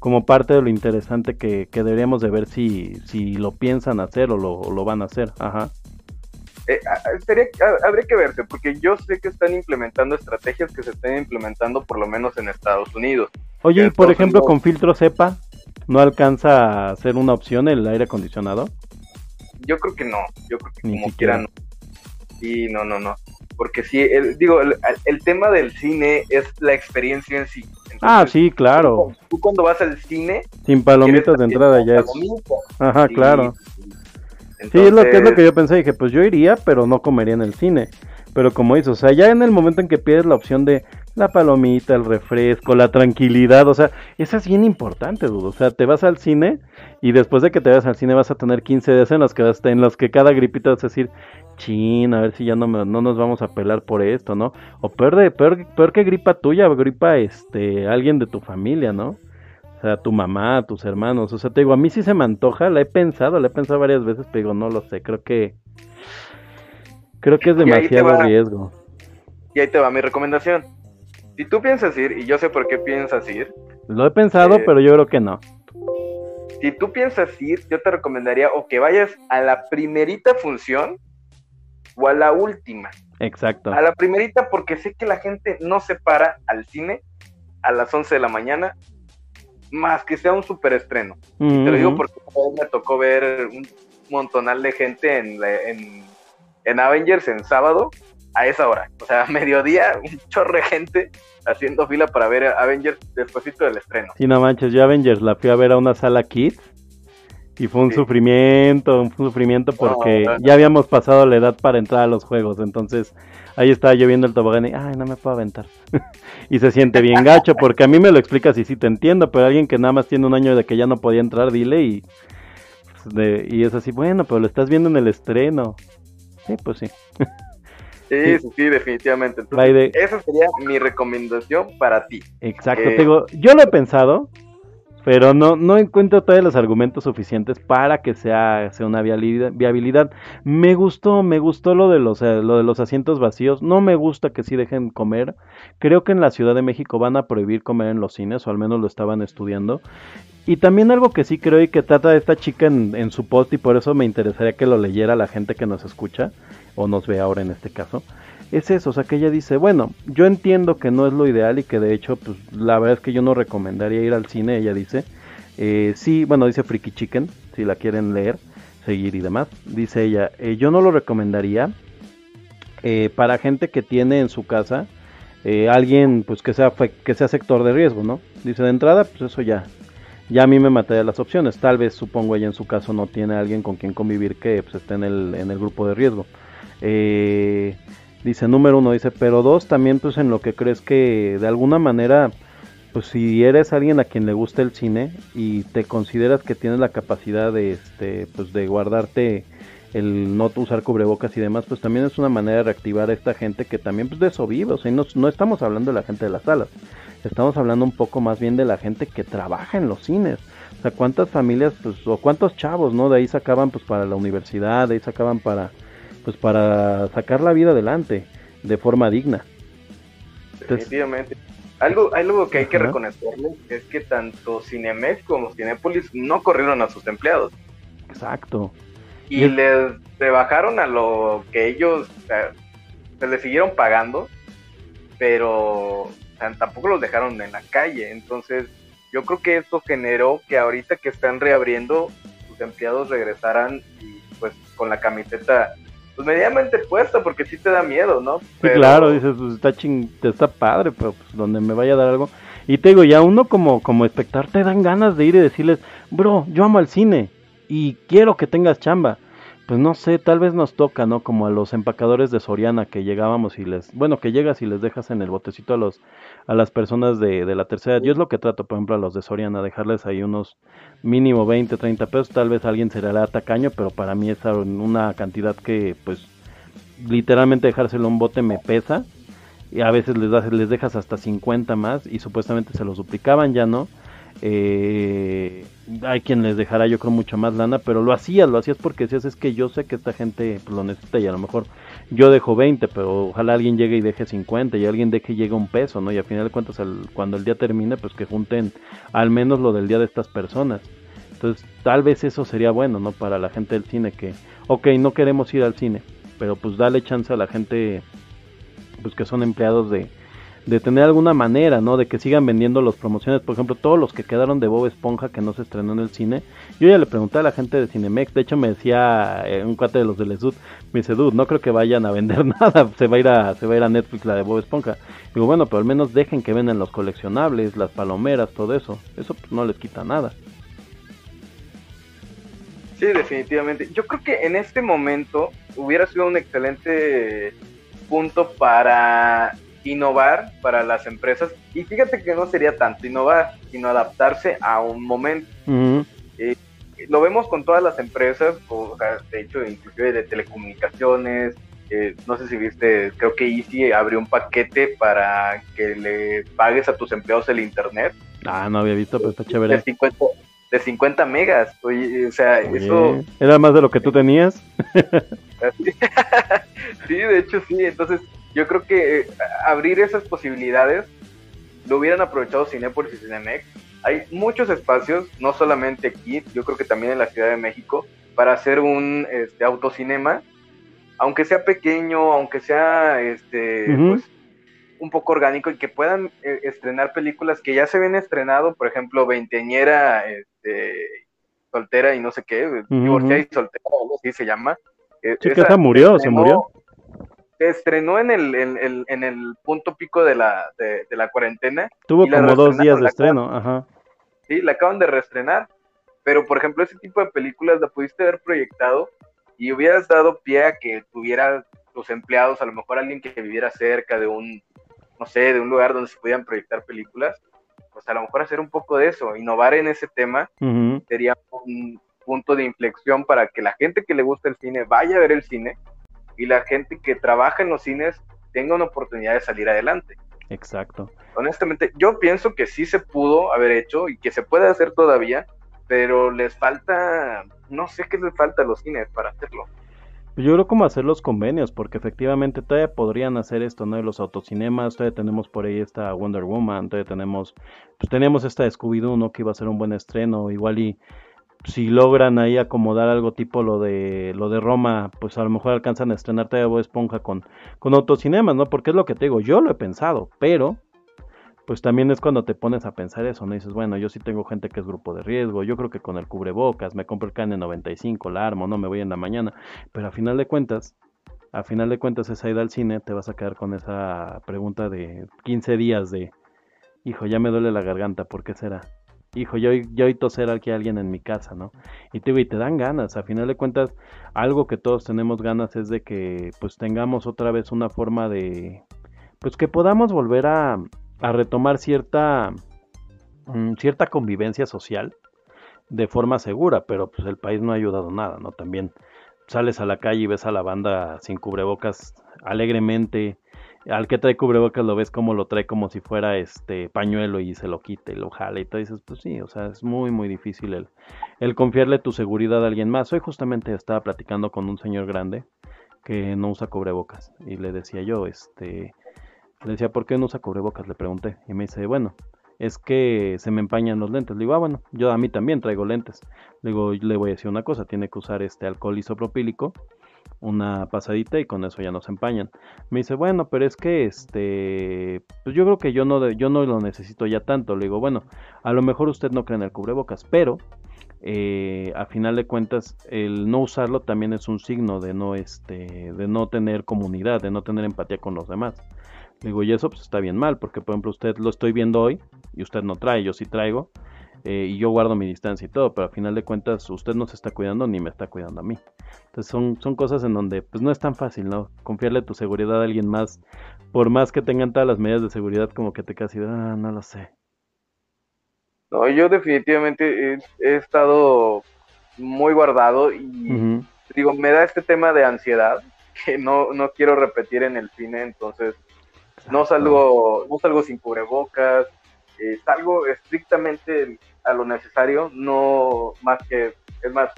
como parte de lo interesante que, que deberíamos de ver si, si lo piensan hacer o lo, lo van a hacer, ajá. eh, sería, habría que verse, porque yo sé que están implementando estrategias que se están implementando por lo menos en Estados Unidos. Oye, y por ejemplo, con filtro cepa, ¿no alcanza a ser una opción el aire acondicionado? Yo creo que no, yo creo que como quiera no. Sí, no, no, no. Porque sí, el, digo, el, tema del cine es la experiencia en sí. ah, sí, claro. Tú, cuando vas al cine... Sin palomitas de entrada ya es... Ajá, claro. Sí, es lo, que, es lo que yo pensé, dije, pues yo iría, pero no comería en el cine. Pero como dices, o sea, ya en el momento en que pides la opción de la palomita, el refresco, la tranquilidad, o sea, esa es bien importante, dudo. O sea, te vas al cine y después de que te vayas al cine vas a tener 15 días en los que, en los que cada gripita vas a decir, chin, a ver si ya no, no nos vamos a pelar por esto, ¿no? O peor, de, peor, peor que gripa tuya, gripa este, alguien de tu familia, ¿no? O sea, tu mamá, tus hermanos. O sea, te digo, a mí sí se me antoja, la he pensado, la he pensado varias veces, pero digo, no lo sé, creo que. Creo que es demasiado riesgo. Y ahí te va mi recomendación. Si tú piensas ir, y yo sé por qué piensas ir. Lo he pensado, eh, pero yo creo que no. Si tú piensas ir, yo te recomendaría o que vayas a la primerita función o a la última. Exacto. A la primerita porque sé que la gente no se para al cine a las 11 de la mañana más que sea un super estreno. te lo digo porque me tocó ver un montonal de gente en, en, Avengers en sábado a esa hora. O sea, mediodía, un chorro de gente haciendo fila para ver Avengers despuésito del estreno. Sí, no manches, yo Avengers la fui a ver a una sala Kids y fue un sufrimiento, un sufrimiento porque ya habíamos pasado la edad para entrar a los juegos, entonces ahí estaba yo viendo el tobogán y, ay, no me puedo aventar. y se siente bien gacho, porque a mí me lo explicas y sí te entiendo, pero alguien que nada más tiene un año de que ya no podía entrar, dile y, pues, y es así, bueno, pero lo estás viendo en el estreno. Sí, pues sí. Sí, sí, definitivamente. Entonces, esa sería mi recomendación para ti. Exacto, te digo, yo lo he pensado, pero no, no encuentro todos los argumentos suficientes para que sea, sea una viabilidad, Me gustó, me gustó lo de, los, eh, lo de los asientos vacíos. No me gusta que sí dejen comer. Creo que en la Ciudad de México van a prohibir comer en los cines, o al menos lo estaban estudiando. Y también algo que sí creo y que trata esta chica en, en su post, y por eso me interesaría que lo leyera la gente que nos escucha, o nos ve ahora en este caso es eso, o sea que ella dice, bueno, yo entiendo que no es lo ideal y que de hecho, pues la verdad es que yo no recomendaría ir al cine, ella dice, eh, sí, bueno, dice Freaky Chicken, si la quieren leer, seguir y demás, dice ella, eh, yo no lo recomendaría eh, para gente que tiene en su casa alguien, pues que sea, que sea sector de riesgo, ¿no? Dice, de entrada, pues eso ya, ya a mí me mataría las opciones, tal vez supongo ella en su caso no tiene alguien con quien convivir que pues, esté en el, en el grupo de riesgo. Eh, Dice número uno, dice, pero dos, también pues en lo que crees que de alguna manera, pues si eres alguien a quien le gusta el cine y te consideras que tienes la capacidad de, este, pues de guardarte el no usar cubrebocas y demás, pues también es una manera de reactivar a esta gente que también pues de eso vive, o sea, no, no estamos hablando de la gente de las salas, estamos hablando un poco más bien de la gente que trabaja en los cines. O sea, cuántas familias, pues, o cuántos chavos, ¿no? De ahí sacaban, pues, para la universidad, de ahí sacaban para, pues para sacar la vida adelante de forma digna. Definitivamente. Algo, algo que hay que reconocerle es que tanto Cinemex como Cinepolis no corrieron a sus empleados. Exacto. Y, les rebajaron a lo que ellos se les siguieron pagando, pero tampoco los dejaron en la calle. Entonces, yo creo que esto generó que ahorita que están reabriendo, sus empleados regresaran y pues con la camiseta pues medianamente puesto porque sí te da miedo, ¿no? Sí, claro, dices, pues está, ching... está padre, pero pues donde me vaya a dar algo. Y te digo, ya uno como, como espectador te dan ganas de ir y decirles, bro, yo amo al cine y quiero que tengas chamba. Pues no sé, tal vez nos toca, ¿no? Como a los empacadores de Soriana que llegábamos y les, bueno, que llegas y les dejas en el botecito a los, a las personas de, de la tercera. Yo es lo que trato, por ejemplo, a los de Soriana, dejarles ahí unos mínimo 20, 30 pesos. Tal vez alguien será la tacaño, pero para mí es una cantidad que, pues, literalmente dejárselo un bote me pesa. Y a veces les, das, les dejas hasta 50 más y supuestamente se lo suplicaban, ya no. Eh, hay quien les dejará yo creo mucho más lana, pero lo hacías, lo hacías porque decías es que yo sé que esta gente pues, lo necesita y a lo mejor yo dejo 20, pero ojalá alguien llegue y deje 50 y alguien deje y llegue un peso, ¿no? Y al final de cuentas cuando el día termine pues que junten al menos lo del día de estas personas. Entonces tal vez eso sería bueno, ¿no? Para la gente del cine que, ok, no queremos ir al cine, pero pues dale chance a la gente pues que son empleados de, de tener alguna manera, ¿no? De que sigan vendiendo las promociones. Por ejemplo, todos los que quedaron de Bob Esponja que no se estrenó en el cine. Yo ya le pregunté a la gente de Cinemex. De hecho, me decía eh, un cuate de los de Lesud. Me dice, dude, no creo que vayan a vender nada. Se va a ir a, se va a, ir a Netflix la de Bob Esponja. Digo, bueno, pero al menos dejen que vendan los coleccionables, las palomeras, todo eso. Eso pues, no les quita nada. Sí, definitivamente. Yo creo que en este momento hubiera sido un excelente punto para innovar para las empresas. Y fíjate que no sería tanto innovar, sino adaptarse a un momento. Eh, lo vemos con todas las empresas, o, de hecho, inclusive de telecomunicaciones. Eh, no sé si viste, creo que Easy abrió un paquete para que le pagues a tus empleados el internet. Ah, no había visto, pero está chévere. De 50, de 50 megas. Oye, o sea, eso. ¿Era más de lo que tú tenías? sí, de hecho sí. Entonces, yo creo que eh, abrir esas posibilidades lo hubieran aprovechado Cinepolis y Cinemex. Hay muchos espacios, no solamente aquí, yo creo que también en la Ciudad de México, para hacer un este, autocinema, aunque sea pequeño, aunque sea este, pues, un poco orgánico y que puedan eh, estrenar películas que ya se ven estrenado, por ejemplo, Veinteñera, este, soltera y no sé qué, divorciada y soltera, así se llama. Eh, sí, que esa murió, se murió estrenó en el, en, en el punto pico de la, de, la cuarentena. Tuvo como dos días de estreno, ajá. Sí, la acaban de reestrenar. Pero, por ejemplo, ese tipo de películas la pudiste haber proyectado y hubieras dado pie a que tuviera tus empleados, a lo mejor alguien que viviera cerca de un, no sé, de un lugar donde se pudieran proyectar películas, pues a lo mejor hacer un poco de eso, innovar en ese tema, sería un punto de inflexión para que la gente que le gusta el cine vaya a ver el cine y la gente que trabaja en los cines tenga una oportunidad de salir adelante. Exacto. Honestamente, yo pienso que sí se pudo haber hecho y que se puede hacer todavía, pero les falta, no sé qué les falta a los cines para hacerlo. Pues yo creo como hacer los convenios, porque efectivamente todavía podrían hacer esto, ¿no? Los autocinemas, todavía tenemos por ahí esta Wonder Woman, todavía tenemos, pues teníamos esta Scooby-Doo, ¿no? Que iba a ser un buen estreno, igual y si logran ahí acomodar algo tipo lo de lo de Roma, pues a lo mejor alcanzan a estrenar todavía Esponja con, con autocinemas, ¿no? Porque es lo que te digo, yo lo he pensado, pero pues también es cuando te pones a pensar eso, ¿no? dices, bueno, yo sí tengo gente que es grupo de riesgo, yo creo que con el cubrebocas, me compro el KN95, la armo, no me voy en la mañana, pero a final de cuentas, a final de cuentas esa ida al cine te vas a quedar con esa pregunta de 15 días de, hijo, ya me duele la garganta, ¿por qué será? Hijo, yo, yo oí toser aquí a alguien en mi casa, ¿no? Y te, y te dan ganas, a final de cuentas, algo que todos tenemos ganas es de que pues tengamos otra vez una forma de, pues que podamos volver a, a retomar cierta, mm, cierta convivencia social de forma segura, pero pues el país no ha ayudado nada, ¿no? También sales a la calle y ves a la banda sin cubrebocas alegremente, al que trae cubrebocas lo ves como lo trae como si fuera este pañuelo y se lo quita y lo jala y te dices, pues sí, o sea, es muy muy difícil el, el confiarle tu seguridad a alguien más. Hoy justamente estaba platicando con un señor grande que no usa cubrebocas y le decía yo, este, le decía, ¿por qué no usa cubrebocas? Le pregunté y me dice, bueno, es que se me empañan los lentes. Le digo, ah, bueno, yo a mí también traigo lentes. Le digo, le voy a decir una cosa, tiene que usar este alcohol isopropílico una pasadita y con eso ya nos empañan. Me dice, bueno, pero es que este, pues yo creo que yo no, yo no lo necesito ya tanto. Le digo, bueno, a lo mejor usted no cree en el cubrebocas, pero eh, a final de cuentas el no usarlo también es un signo de no, este, de no tener comunidad, de no tener empatía con los demás. Le digo, y eso pues está bien mal, porque por ejemplo usted lo estoy viendo hoy y usted no trae, yo sí traigo. Eh, y yo guardo mi distancia y todo, pero a final de cuentas usted no se está cuidando ni me está cuidando a mí. Entonces son, son cosas en donde pues no es tan fácil, ¿no? Confiarle tu seguridad a alguien más, por más que tengan todas las medidas de seguridad, como que te casi, ah, no lo sé. No, yo definitivamente he, estado muy guardado y digo, me da este tema de ansiedad que no, no quiero repetir en el cine, entonces no salgo, no salgo sin cubrebocas, eh, salgo estrictamente a lo necesario, no más que, es más,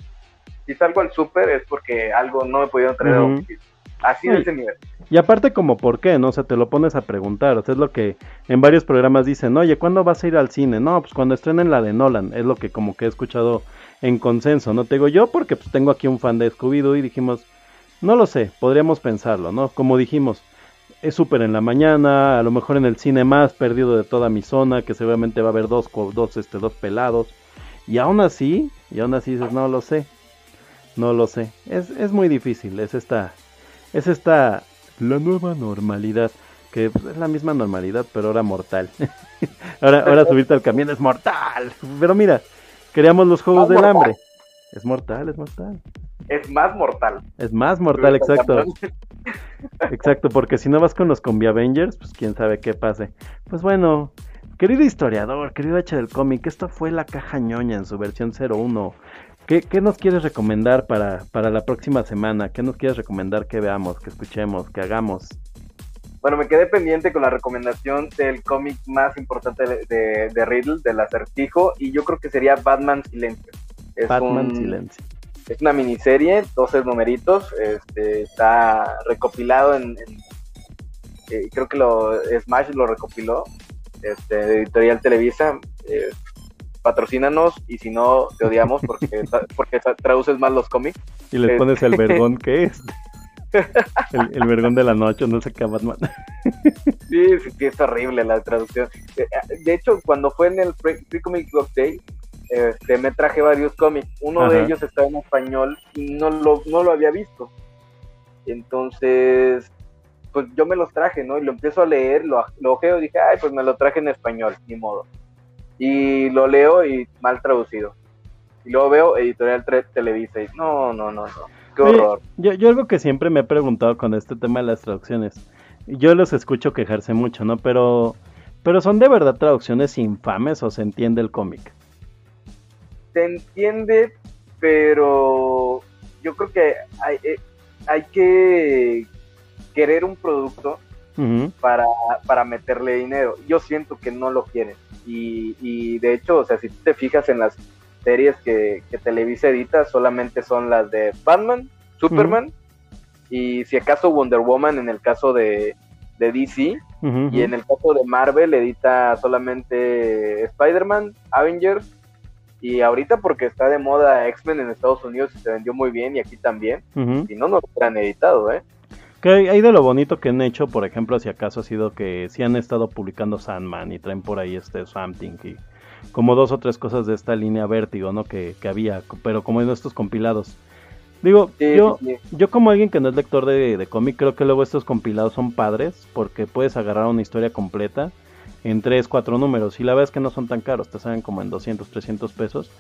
si salgo al súper es porque algo no me pudieron traer Así de ese nivel. Y aparte como por qué, ¿no? O sea, te lo pones a preguntar, o sea, es lo que en varios programas dicen, oye, ¿cuándo vas a ir al cine? No, pues cuando estrenen la de Nolan, es lo que como que he escuchado en consenso, ¿no? Te digo yo porque pues tengo aquí un fan de Scooby-Doo y dijimos, No lo sé, podríamos pensarlo, ¿no? Como dijimos, es súper en la mañana, a lo mejor en el cine más perdido de toda mi zona, que seguramente va a haber dos, dos, este, dos pelados. Y aún así, y aún así dices, no lo sé, no lo sé. Es, es muy difícil, es esta, es esta, la nueva normalidad, que pues, es la misma normalidad, pero ahora mortal. ahora, ahora subirte al camión es mortal. Pero mira, queríamos los juegos del hambre. Es mortal, es mortal. Es más mortal. Es más mortal, exacto. Exacto, porque si no vas con los combi Avengers, pues quién sabe qué pase. Pues bueno, querido historiador, querido H del cómic, esto fue la caja ñoña en su versión 01. ¿Qué, ¿Qué, nos quieres recomendar para, para la próxima semana? ¿Qué nos quieres recomendar que veamos, que escuchemos, que hagamos? Bueno, me quedé pendiente con la recomendación del cómic más importante de, de, Riddle, del acertijo, y yo creo que sería Batman Silencio. Es Batman Silencio. Es una miniserie, 12 numeritos, este, está recopilado en, eh, creo que lo Smash lo recopiló, este, editorial Televisa, eh, patrocínanos y si no te odiamos porque, porque traduces mal los cómics. Y le pones el vergón que es. El, vergón de la noche, no sé qué Batman. Sí, sí, es horrible la traducción. Eh, de hecho, cuando fue en el Free, Comic Book Day, este, me traje varios cómics. Uno de ellos estaba en español y no lo, no lo había visto. Entonces, pues yo me los traje, ¿no? Y lo empiezo a leer, lo, lo ojeo y dije, ay, pues me lo traje en español, ni modo. Y lo leo y mal traducido. Y luego veo Editorial Televisa y no, no, no, no. Qué horror. yo, yo algo que siempre me he preguntado con este tema de las traducciones, yo los escucho quejarse mucho, ¿no? Pero, pero son de verdad traducciones infames o se entiende el cómic. Se entiende, pero yo creo que hay, eh, hay que querer un producto para, para meterle dinero. Yo siento que no lo quieren. Y, y de hecho, o sea, si te fijas en las series que, que Televisa edita, solamente son las de Batman, Superman y si acaso Wonder Woman en el caso de, de DC. Y en el caso de Marvel edita solamente Spider-Man, Avengers y ahorita porque está de moda X-Men en Estados Unidos y se vendió muy bien y aquí también. Si no, no lo hubieran editado, ¿eh? Que hay, de lo bonito que han hecho, por ejemplo, si acaso ha sido que si han estado publicando Sandman y traen por ahí este Something y como dos o tres cosas de esta línea Vértigo, ¿no? Que, que había, pero como en estos compilados. Digo, yo, yo como alguien que no es lector de, de cómic, creo que luego estos compilados son padres porque puedes agarrar una historia completa en tres, cuatro números y la verdad es que no son tan caros, te salen como en 200, 300 pesos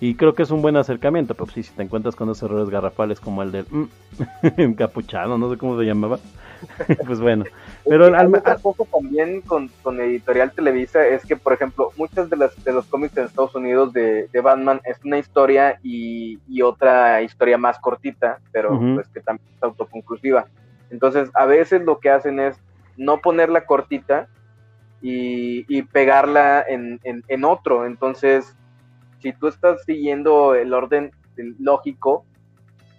y creo que es un buen acercamiento, pero sí, si te encuentras con esos errores garrafales como el del mm, encapuchado, no sé cómo se llamaba, pues bueno. Pero al, poco también con, con, Editorial Televisa es que, por ejemplo, muchas de, las, de los cómics en Estados Unidos de, de Batman es una historia y, y, otra historia más cortita, pero pues que también es autoconclusiva. Entonces, a veces lo que hacen es no ponerla cortita y, y pegarla en, en, en otro. Entonces, si tú estás siguiendo el orden lógico,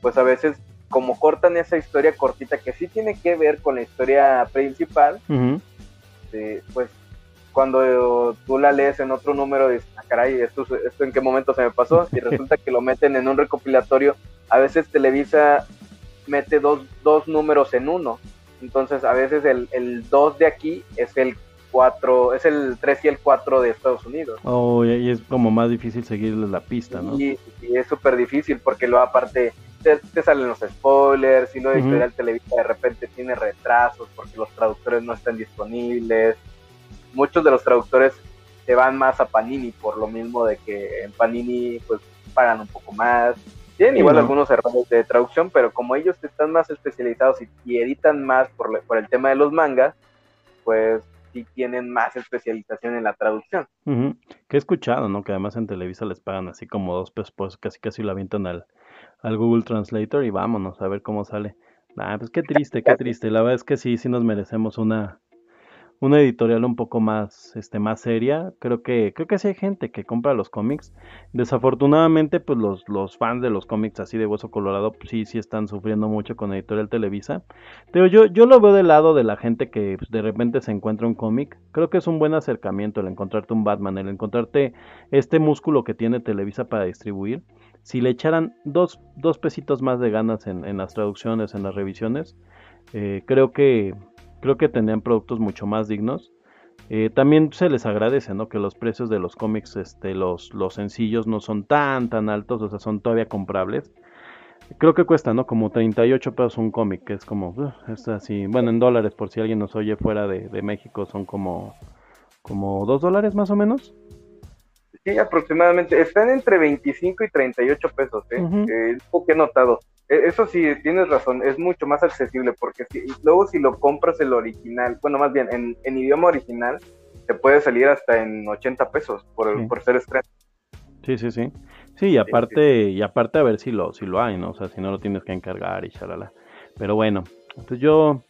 pues a veces como cortan esa historia cortita que sí tiene que ver con la historia principal, eh, pues cuando tú la lees en otro número dices, ah, caray, ¿esto, ¿esto en qué momento se me pasó? Y resulta que lo meten en un recopilatorio, a veces Televisa mete dos, dos números en uno, entonces a veces el, el 2 de aquí es el 4, es el 3 y el 4 de Estados Unidos. Oh, y es como más difícil seguirles la pista, ¿no? Y, es súper difícil porque luego aparte te, salen los spoilers y luego uh Editorial Televisa de repente tiene retrasos porque los traductores no están disponibles. Muchos de los traductores se van más a Panini por lo mismo de que en Panini pues pagan un poco más. Tienen igual algunos errores de traducción, pero como ellos están más especializados y, editan más por, por el tema de los mangas, pues sí tienen más especialización en la traducción. Que he escuchado, ¿no? Que además en Televisa les pagan así como dos pesos, pues casi casi lo avientan al, al Google Translator y vámonos a ver cómo sale. Ah, pues qué triste, qué triste. La verdad es que sí, sí nos merecemos una, una editorial un poco más, este, más seria. Creo que, creo que sí hay gente que compra los cómics. Desafortunadamente, pues los, los fans de los cómics así de hueso colorado, pues sí, sí están sufriendo mucho con editorial Televisa. Pero yo, yo lo veo del lado de la gente que pues, de repente se encuentra un cómic. Creo que es un buen acercamiento el encontrarte un Batman, el encontrarte este músculo que tiene Televisa para distribuir. si le echaran dos, dos pesitos más de ganas en, en las traducciones, en las revisiones, eh, creo que creo que tendrían productos mucho más dignos. Eh, también se les agradece, ¿no? Que los precios de los cómics, este, los, los sencillos no son tan, tan altos, o sea, son todavía comprables. Creo que cuesta, ¿no? Como 38 pesos un cómic, que es como, uh, es así, bueno, en dólares, por si alguien nos oye fuera de, de México, son como, como 2 dólares más o menos. Sí, aproximadamente. Están entre 25 y 38 pesos, ¿eh? Ujú. Eh, es lo que he notado. E- Eso sí, tienes razón, es mucho más accesible porque si, luego si lo compras el original, bueno, más bien en, en idioma original, te puede salir hasta en 80 pesos por, Sí. por ser estreno. Sí, sí, sí. Sí, y aparte, y aparte a ver si lo, si lo hay, ¿no? O sea, si no lo tienes que encargar y shalala. Pero bueno, entonces yo,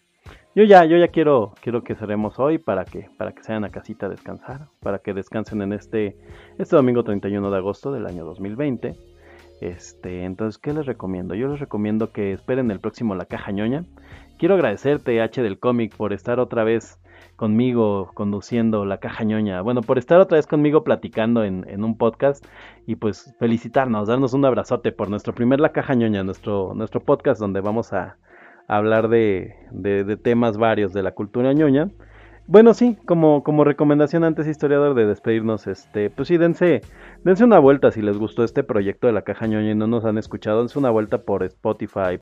yo ya, yo ya quiero, quiero que cerremos hoy para que, para que se vayan a casita a descansar, para que descansen en este, este domingo 31 de agosto del año 2020. Este, entonces, ¿qué les recomiendo? Yo les recomiendo que esperen el próximo La Caja Ñoña. Quiero agradecerte, H del cómic, por estar otra vez conmigo conduciendo La Caja Ñoña. Bueno, por estar otra vez conmigo platicando en, en un podcast y pues felicitarnos, darnos un abrazote por nuestro primer La Caja Ñoña, nuestro, nuestro podcast donde vamos a, hablar de, de temas varios de la cultura ñoña. Bueno, sí, como, como recomendación antes, historiador, de despedirnos, este, pues sí, dense, dense una vuelta si les gustó este proyecto de la caja ñoña y no nos han escuchado, dense una vuelta por Spotify,